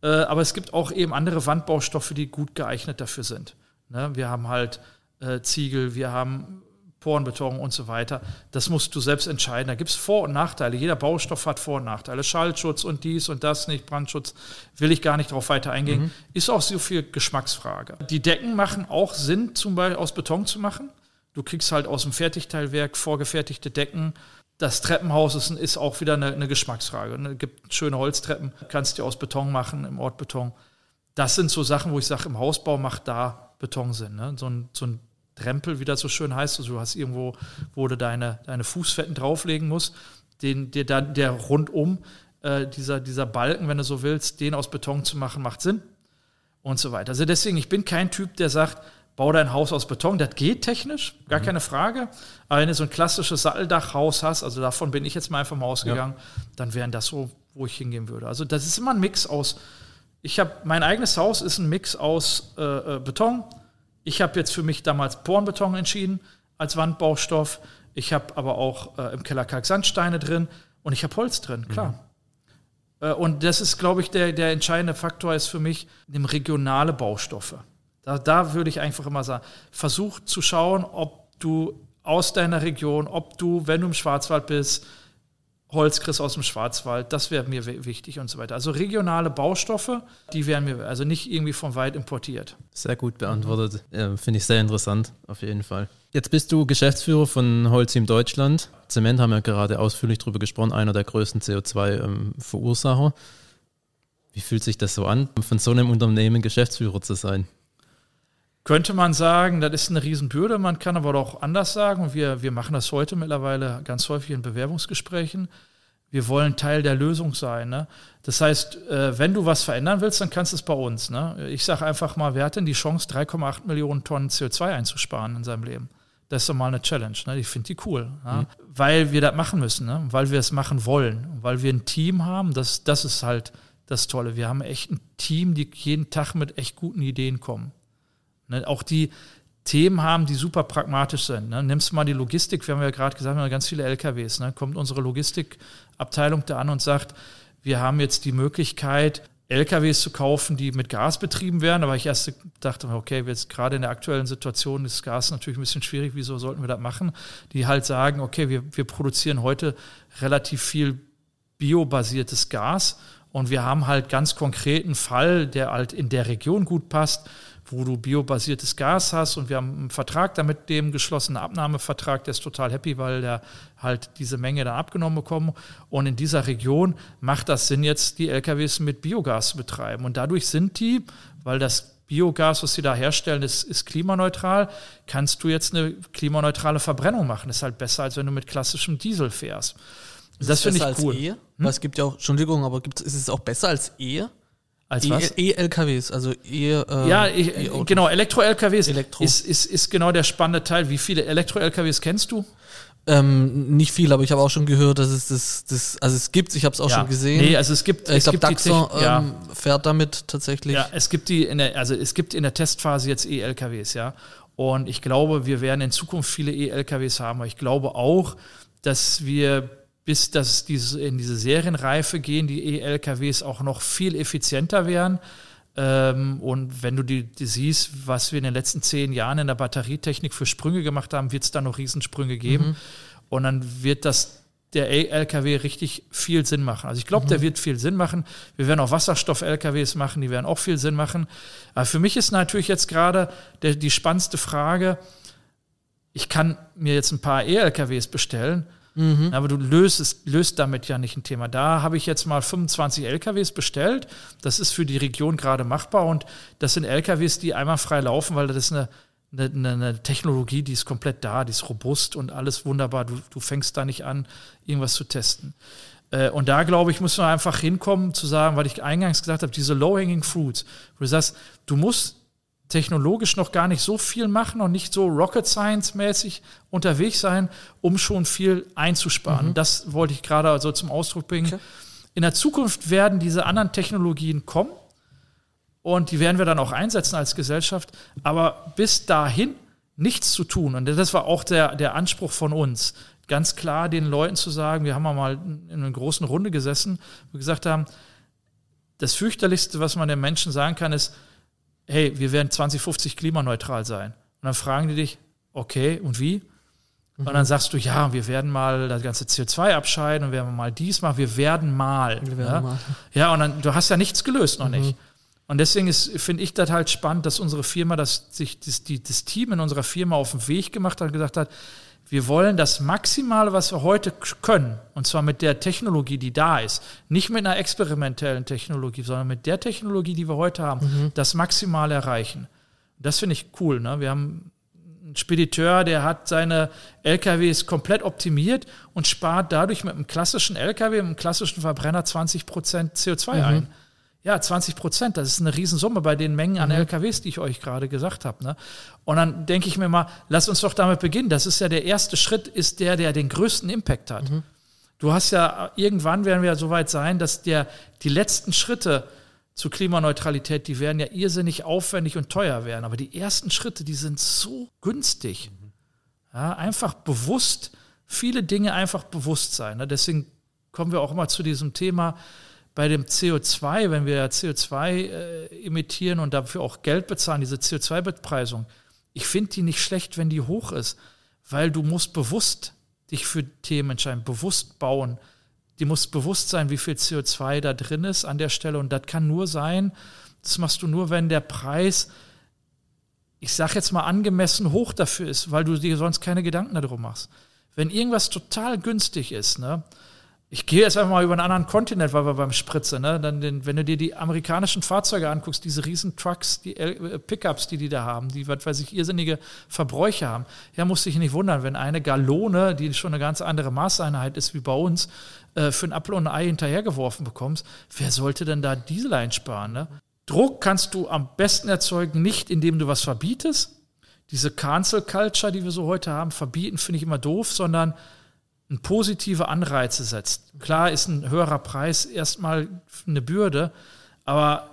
Äh, aber es gibt auch eben andere Wandbaustoffe, die gut geeignet dafür sind. Ne, wir haben halt äh, Ziegel, wir haben Porenbeton und so weiter. Das musst du selbst entscheiden. Da gibt es Vor- und Nachteile. Jeder Baustoff hat Vor- und Nachteile. Schallschutz und dies und das nicht, Brandschutz, will ich gar nicht darauf weiter eingehen. Mhm. Ist auch so viel Geschmacksfrage. Die Decken machen auch Sinn, zum Beispiel aus Beton zu machen. Du kriegst halt aus dem Fertigteilwerk vorgefertigte Decken. Das Treppenhaus ist, ist auch wieder eine, eine Geschmacksfrage. Es ne? gibt schöne Holztreppen, kannst du aus Beton machen, im Ort Beton. Das sind so Sachen, wo ich sage, im Hausbau macht da Beton Sinn. Ne? So ein, so ein Rempel, wie das so schön heißt. Also du hast irgendwo, wo du deine, deine Fußfetten drauflegen musst, den, der, der, der rundum, äh, dieser, dieser Balken, wenn du so willst, den aus Beton zu machen, macht Sinn. Und so weiter. Also deswegen, ich bin kein Typ, der sagt, bau dein Haus aus Beton. Das geht technisch, gar mhm. keine Frage. Aber wenn du so ein klassisches Satteldachhaus hast, also davon bin ich jetzt mal einfach mal ausgegangen, ja. dann wären das so, wo ich hingehen würde. Also das ist immer ein Mix aus. Ich habe mein eigenes Haus ist ein Mix aus äh, äh Beton, ich habe jetzt für mich damals Porenbeton entschieden als Wandbaustoff. Ich habe aber auch äh, im Keller Kalksandsteine drin und ich habe Holz drin, klar. Mhm. Und das ist, glaube ich, der, der entscheidende Faktor ist für mich, nimm regionale Baustoffe. Da, da würde ich einfach immer sagen, versuch zu schauen, ob du aus deiner Region, ob du, wenn du im Schwarzwald bist, Holz kriegst aus dem Schwarzwald, das wäre mir wichtig und so weiter. Also regionale Baustoffe, die wären mir, also nicht irgendwie von weit importiert. Sehr gut beantwortet. Ja, Finde ich sehr interessant, auf jeden Fall. Jetzt bist du Geschäftsführer von Holzim Deutschland. Zement haben wir gerade ausführlich darüber gesprochen, einer der größten CO2-Verursacher. Ähm, Wie fühlt sich das so an, von so einem Unternehmen Geschäftsführer zu sein? Könnte man sagen, das ist eine Riesenbürde. Man kann aber auch anders sagen, und wir, wir machen das heute mittlerweile ganz häufig in Bewerbungsgesprächen. Wir wollen Teil der Lösung sein. Ne? Das heißt, äh, wenn du was verändern willst, dann kannst du es bei uns. Ne? Ich sage einfach mal, wer hat denn die Chance, 3,8 Millionen Tonnen CO2 einzusparen in seinem Leben? Das ist doch mal eine Challenge. Ne? Ich finde die cool. Mhm. Weil wir das machen müssen, ne? weil wir es machen wollen. Weil wir ein Team haben, das, das ist halt das Tolle. Wir haben echt ein Team, die jeden Tag mit echt guten Ideen kommen. Ne? Auch die Themen haben, die super pragmatisch sind. Ne? Nimmst mal die Logistik, wir haben ja gerade gesagt, wir haben ganz viele LKWs. Ne? Kommt unsere Logistikabteilung da an und sagt, wir haben jetzt die Möglichkeit, LKWs zu kaufen, die mit Gas betrieben werden. Aber ich erst dachte, okay, jetzt gerade in der aktuellen Situation ist Gas natürlich ein bisschen schwierig. Wieso sollten wir das machen? Die halt sagen, okay, wir, wir produzieren heute relativ viel biobasiertes Gas und wir haben halt ganz konkreten Fall, der halt in der Region gut passt wo du biobasiertes Gas hast und wir haben einen Vertrag damit dem geschlossenen Abnahmevertrag, der ist total happy, weil der halt diese Menge dann abgenommen bekommen und in dieser Region macht das Sinn jetzt die LKWs mit Biogas zu betreiben und dadurch sind die, weil das Biogas, was sie da herstellen, ist, ist klimaneutral, kannst du jetzt eine klimaneutrale Verbrennung machen. Das ist halt besser, als wenn du mit klassischem Diesel fährst. Das, das finde ich cool. Ehe? Hm? Es gibt ja auch, Entschuldigung, aber gibt, ist es auch besser als Ehe? Als e was? E-LKWs, also E. Äh, ja, e genau, Elektro-LKWs Elektro. ist, ist, ist genau der spannende Teil. Wie viele Elektro-LKWs kennst du? Ähm, nicht viel, aber ich habe auch schon gehört, dass es das, das also es gibt, ich habe es auch ja. schon gesehen. Nee, also es gibt, ich glaube, gibt die ja. ähm, fährt damit tatsächlich. Ja, es gibt die in der, also es gibt in der Testphase jetzt E-LKWs, ja. Und ich glaube, wir werden in Zukunft viele E-LKWs haben. Aber ich glaube auch, dass wir bis das diese, in diese Serienreife gehen, die E-LKWs auch noch viel effizienter werden. Ähm, und wenn du die, die siehst, was wir in den letzten zehn Jahren in der Batterietechnik für Sprünge gemacht haben, wird es da noch Riesensprünge geben. Und dann wird das der LKW richtig viel Sinn machen. Also ich glaube, der wird viel Sinn machen. Wir werden auch Wasserstoff-LKWs machen, die werden auch viel Sinn machen. Aber für mich ist natürlich jetzt gerade die spannendste Frage, ich kann mir jetzt ein paar E-LKWs bestellen, aber du löst, löst damit ja nicht ein Thema. Da habe ich jetzt mal 25 LKWs bestellt. Das ist für die Region gerade machbar und das sind LKWs, die einmal frei laufen, weil das ist eine, eine, eine Technologie, die ist komplett da, die ist robust und alles wunderbar. Du, du fängst da nicht an, irgendwas zu testen. Äh, Und da, glaube ich, muss man einfach hinkommen zu sagen, weil ich eingangs gesagt habe, diese low-hanging fruits, wo du sagst, du musst technologisch noch gar nicht so viel machen und nicht so Rocket Science-mäßig unterwegs sein, um schon viel einzusparen. Das wollte ich gerade also zum Ausdruck bringen. In der Zukunft werden diese anderen Technologien kommen und die werden wir dann auch einsetzen als Gesellschaft. Aber bis dahin nichts zu tun. Und das war auch der, der Anspruch von uns. Ganz klar den Leuten zu sagen, wir haben mal in einer großen Runde gesessen, wo wir gesagt haben, das fürchterlichste, was man den Menschen sagen kann, ist, hey, wir werden 2050 klimaneutral sein. Und dann fragen die dich, okay, und wie? Und dann sagst du, ja, wir werden mal das ganze CO2 abscheiden und wir werden mal dies machen, wir werden mal. Wir werden ja? mal. ja, und dann, du hast ja nichts gelöst noch nicht. Und deswegen finde ich das halt spannend, dass unsere Firma, dass sich das, die, das Team in unserer Firma auf den Weg gemacht hat und gesagt hat, wir wollen das Maximale, was wir heute können, und zwar mit der Technologie, die da ist, nicht mit einer experimentellen Technologie, sondern mit der Technologie, die wir heute haben, das Maximale erreichen. Das finde ich cool. Ne? Wir haben einen Spediteur, der hat seine LKWs komplett optimiert und spart dadurch mit einem klassischen LKW, mit einem klassischen Verbrenner 20 Prozent CO2 ein. Ja, 20 Prozent, das ist eine Riesensumme bei den Mengen an LKWs, die ich euch gerade gesagt habe. Ne? Und dann denke ich mir mal, lass uns doch damit beginnen. Das ist ja der erste Schritt, ist der, der den größten Impact hat. Du hast ja, irgendwann werden wir ja so weit sein, dass der, die letzten Schritte zur Klimaneutralität, die werden ja irrsinnig aufwendig und teuer werden. Aber die ersten Schritte, die sind so günstig. Ja, einfach bewusst, viele Dinge einfach bewusst sein. Ne? Deswegen kommen wir auch immer zu diesem Thema bei dem CO2, wenn wir CO2 äh, emittieren und dafür auch Geld bezahlen, diese CO2-Bepreisung. Ich finde die nicht schlecht, wenn die hoch ist, weil du musst bewusst dich für Themen entscheiden, bewusst bauen. Die muss bewusst sein, wie viel CO2 da drin ist an der Stelle. Und das kann nur sein, das machst du nur, wenn der Preis, ich sage jetzt mal, angemessen hoch dafür ist, weil du dir sonst keine Gedanken darum machst. Wenn irgendwas total günstig ist, ne, ich gehe jetzt einfach mal über einen anderen Kontinent, weil wir beim Spritze, ne? Dann den, wenn du dir die amerikanischen Fahrzeuge anguckst, diese riesen Trucks, die äh, Pickups, die die da haben, die, was weiß ich, irrsinnige Verbräuche haben, ja, musst dich nicht wundern, wenn eine Gallone, die schon eine ganz andere Maßeinheit ist wie bei uns, äh, für ein Apfel und ein Ei hinterhergeworfen bekommst, wer sollte denn da Diesel einsparen, ne? Druck kannst du am besten erzeugen, nicht indem du was verbietest. Diese Cancel Culture, die wir so heute haben, verbieten finde ich immer doof, sondern positive Anreize setzt. Klar ist ein höherer Preis erstmal eine Bürde, aber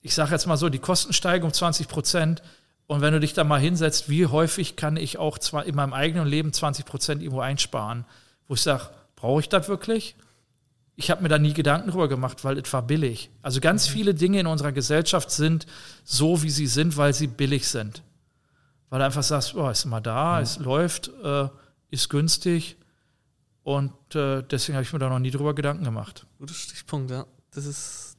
ich sage jetzt mal so, die Kosten steigen um 20 Prozent. Und wenn du dich da mal hinsetzt, wie häufig kann ich auch zwar in meinem eigenen Leben 20 Prozent irgendwo einsparen, wo ich sage, brauche ich das wirklich? Ich habe mir da nie Gedanken drüber gemacht, weil es war billig. Also ganz viele Dinge in unserer Gesellschaft sind so, wie sie sind, weil sie billig sind. Weil du einfach sagst, oh, ist immer da, es läuft, äh, ist günstig. Und äh, deswegen habe ich mir da noch nie drüber Gedanken gemacht. Guter Stichpunkt, ja. Das ist.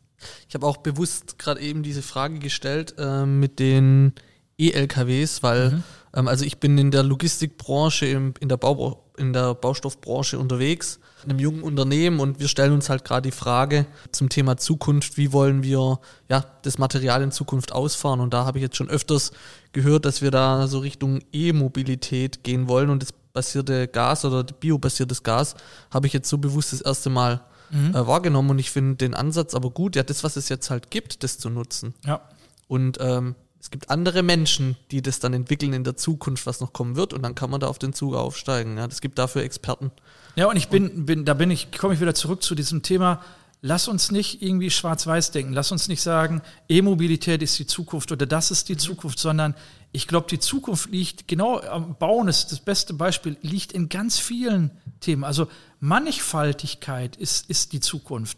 Ich habe auch bewusst gerade eben diese Frage gestellt äh, mit den E-LKWs, weil ähm, also ich bin in der Logistikbranche, im, in, der Bau, in der Baustoffbranche unterwegs, in einem jungen Unternehmen und wir stellen uns halt gerade die Frage zum Thema Zukunft, wie wollen wir ja das Material in Zukunft ausfahren und da habe ich jetzt schon öfters gehört, dass wir da so Richtung E-Mobilität gehen wollen und das basierte Gas oder biobasiertes Gas habe ich jetzt so bewusst das erste Mal äh, wahrgenommen und ich finde den Ansatz aber gut, ja das was es jetzt halt gibt, das zu nutzen Ja. und ähm, es gibt andere Menschen, die das dann entwickeln in der Zukunft, was noch kommen wird, und dann kann man da auf den Zug aufsteigen. Ja, das gibt dafür Experten. Ja, und ich bin, bin da bin ich, komme ich wieder zurück zu diesem Thema. Lass uns nicht irgendwie schwarz-weiß denken. Lass uns nicht sagen, E-Mobilität ist die Zukunft oder das ist die mhm. Zukunft, sondern ich glaube, die Zukunft liegt, genau am Bauen ist das beste Beispiel, liegt in ganz vielen Themen. Also Mannigfaltigkeit ist, ist die Zukunft.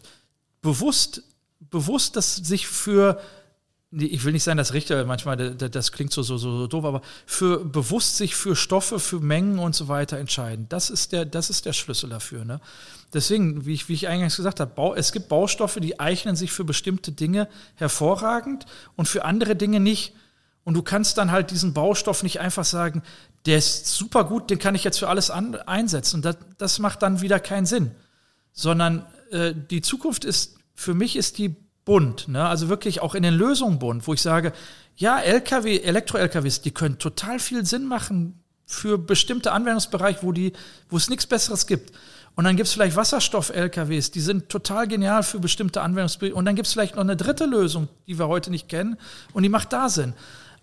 Bewusst, bewusst, dass sich für ich will nicht sagen, das Richter, manchmal, das klingt so, so, so doof, aber für bewusst sich für Stoffe, für Mengen und so weiter entscheiden. Das ist der, das ist der Schlüssel dafür. Ne? Deswegen, wie ich, wie ich eingangs gesagt habe, es gibt Baustoffe, die eignen sich für bestimmte Dinge hervorragend und für andere Dinge nicht. Und du kannst dann halt diesen Baustoff nicht einfach sagen, der ist super gut, den kann ich jetzt für alles an, einsetzen. Und das, das macht dann wieder keinen Sinn. Sondern äh, die Zukunft ist, für mich ist die bunt, ne? also wirklich auch in den Lösungen bunt, wo ich sage, ja, LKW, Elektro-LKWs, die können total viel Sinn machen für bestimmte Anwendungsbereiche, wo, die, wo es nichts Besseres gibt. Und dann gibt es vielleicht Wasserstoff-LKWs, die sind total genial für bestimmte Anwendungsbereiche. Und dann gibt es vielleicht noch eine dritte Lösung, die wir heute nicht kennen, und die macht da Sinn.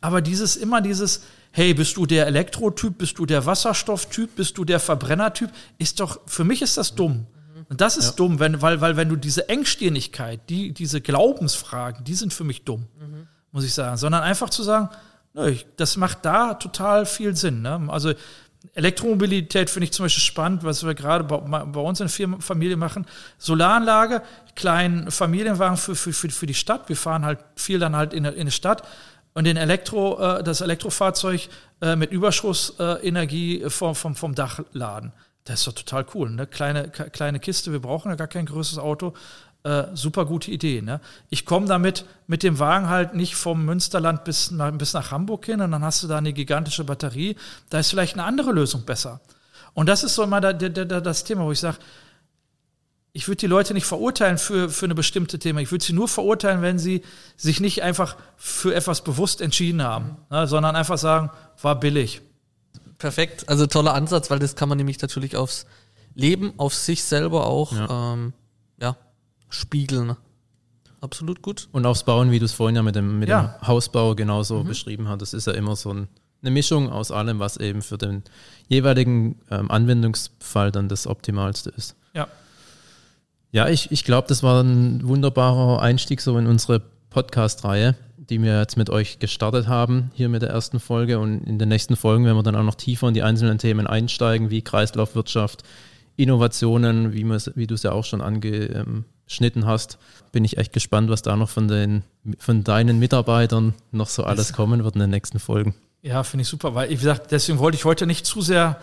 Aber dieses, immer dieses, hey, bist du der Elektrotyp, bist du der Wasserstofftyp, bist du der Verbrennertyp, ist doch, für mich ist das dumm. Und das ist ja. dumm, wenn, weil, weil wenn du diese Engstirnigkeit, die, diese Glaubensfragen, die sind für mich dumm, mhm. muss ich sagen. Sondern einfach zu sagen, nö, das macht da total viel Sinn. Ne? Also Elektromobilität finde ich zum Beispiel spannend, was wir gerade bei, bei uns in der Familie machen. Solaranlage, kleinen Familienwagen für, für, für, für die Stadt. Wir fahren halt viel dann halt in, in eine Stadt und den Elektro, äh, das Elektrofahrzeug äh, mit Überschussenergie vom, vom, vom Dach laden. Das ist doch total cool. Ne? Kleine, kleine Kiste, wir brauchen ja gar kein größeres Auto. Äh, super gute Idee. Ne? Ich komme damit mit dem Wagen halt nicht vom Münsterland bis nach, bis nach Hamburg hin und dann hast du da eine gigantische Batterie. Da ist vielleicht eine andere Lösung besser. Und das ist so immer da, da, da, das Thema, wo ich sage, ich würde die Leute nicht verurteilen für, für eine bestimmte Thema. Ich würde sie nur verurteilen, wenn sie sich nicht einfach für etwas bewusst entschieden haben, ne? sondern einfach sagen, war billig perfekt. Also toller Ansatz, weil das kann man nämlich natürlich aufs Leben, auf sich selber auch ja, ähm, ja spiegeln. Absolut gut. Und aufs Bauen, wie du es vorhin ja mit dem, mit ja. dem Hausbau genauso mhm. beschrieben hast. Das ist ja immer so ein, eine Mischung aus allem, was eben für den jeweiligen ähm, Anwendungsfall dann das Optimalste ist. Ja. Ja, ich, ich glaube, das war ein wunderbarer Einstieg so in unsere Podcast-Reihe die wir jetzt mit euch gestartet haben, hier mit der ersten Folge. Und in den nächsten Folgen werden wir dann auch noch tiefer in die einzelnen Themen einsteigen, wie Kreislaufwirtschaft, Innovationen, wie, wie du es ja auch schon angeschnitten hast. Bin ich echt gespannt, was da noch von, den, von deinen Mitarbeitern noch so alles kommen wird in den nächsten Folgen. Ja, finde ich super, weil, wie gesagt, deswegen wollte ich heute nicht zu sehr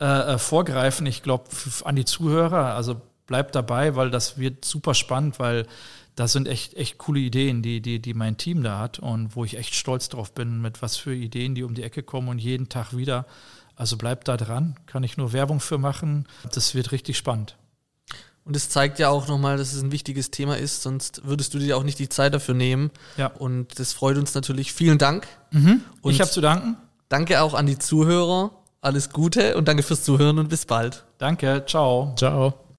äh, äh vorgreifen. Ich glaube, an die Zuhörer, also bleibt dabei, weil das wird super spannend, weil das sind echt, echt coole Ideen, die, die, die mein Team da hat und wo ich echt stolz drauf bin, mit was für Ideen die um die Ecke kommen und jeden Tag wieder. Also bleibt da dran, kann ich nur Werbung für machen. Das wird richtig spannend. Und es zeigt ja auch nochmal, dass es ein wichtiges Thema ist, sonst würdest du dir auch nicht die Zeit dafür nehmen. Ja. Und das freut uns natürlich. Vielen Dank. Mhm. Und ich habe zu danken. Danke auch an die Zuhörer. Alles Gute und danke fürs Zuhören und bis bald. Danke. Ciao. Ciao.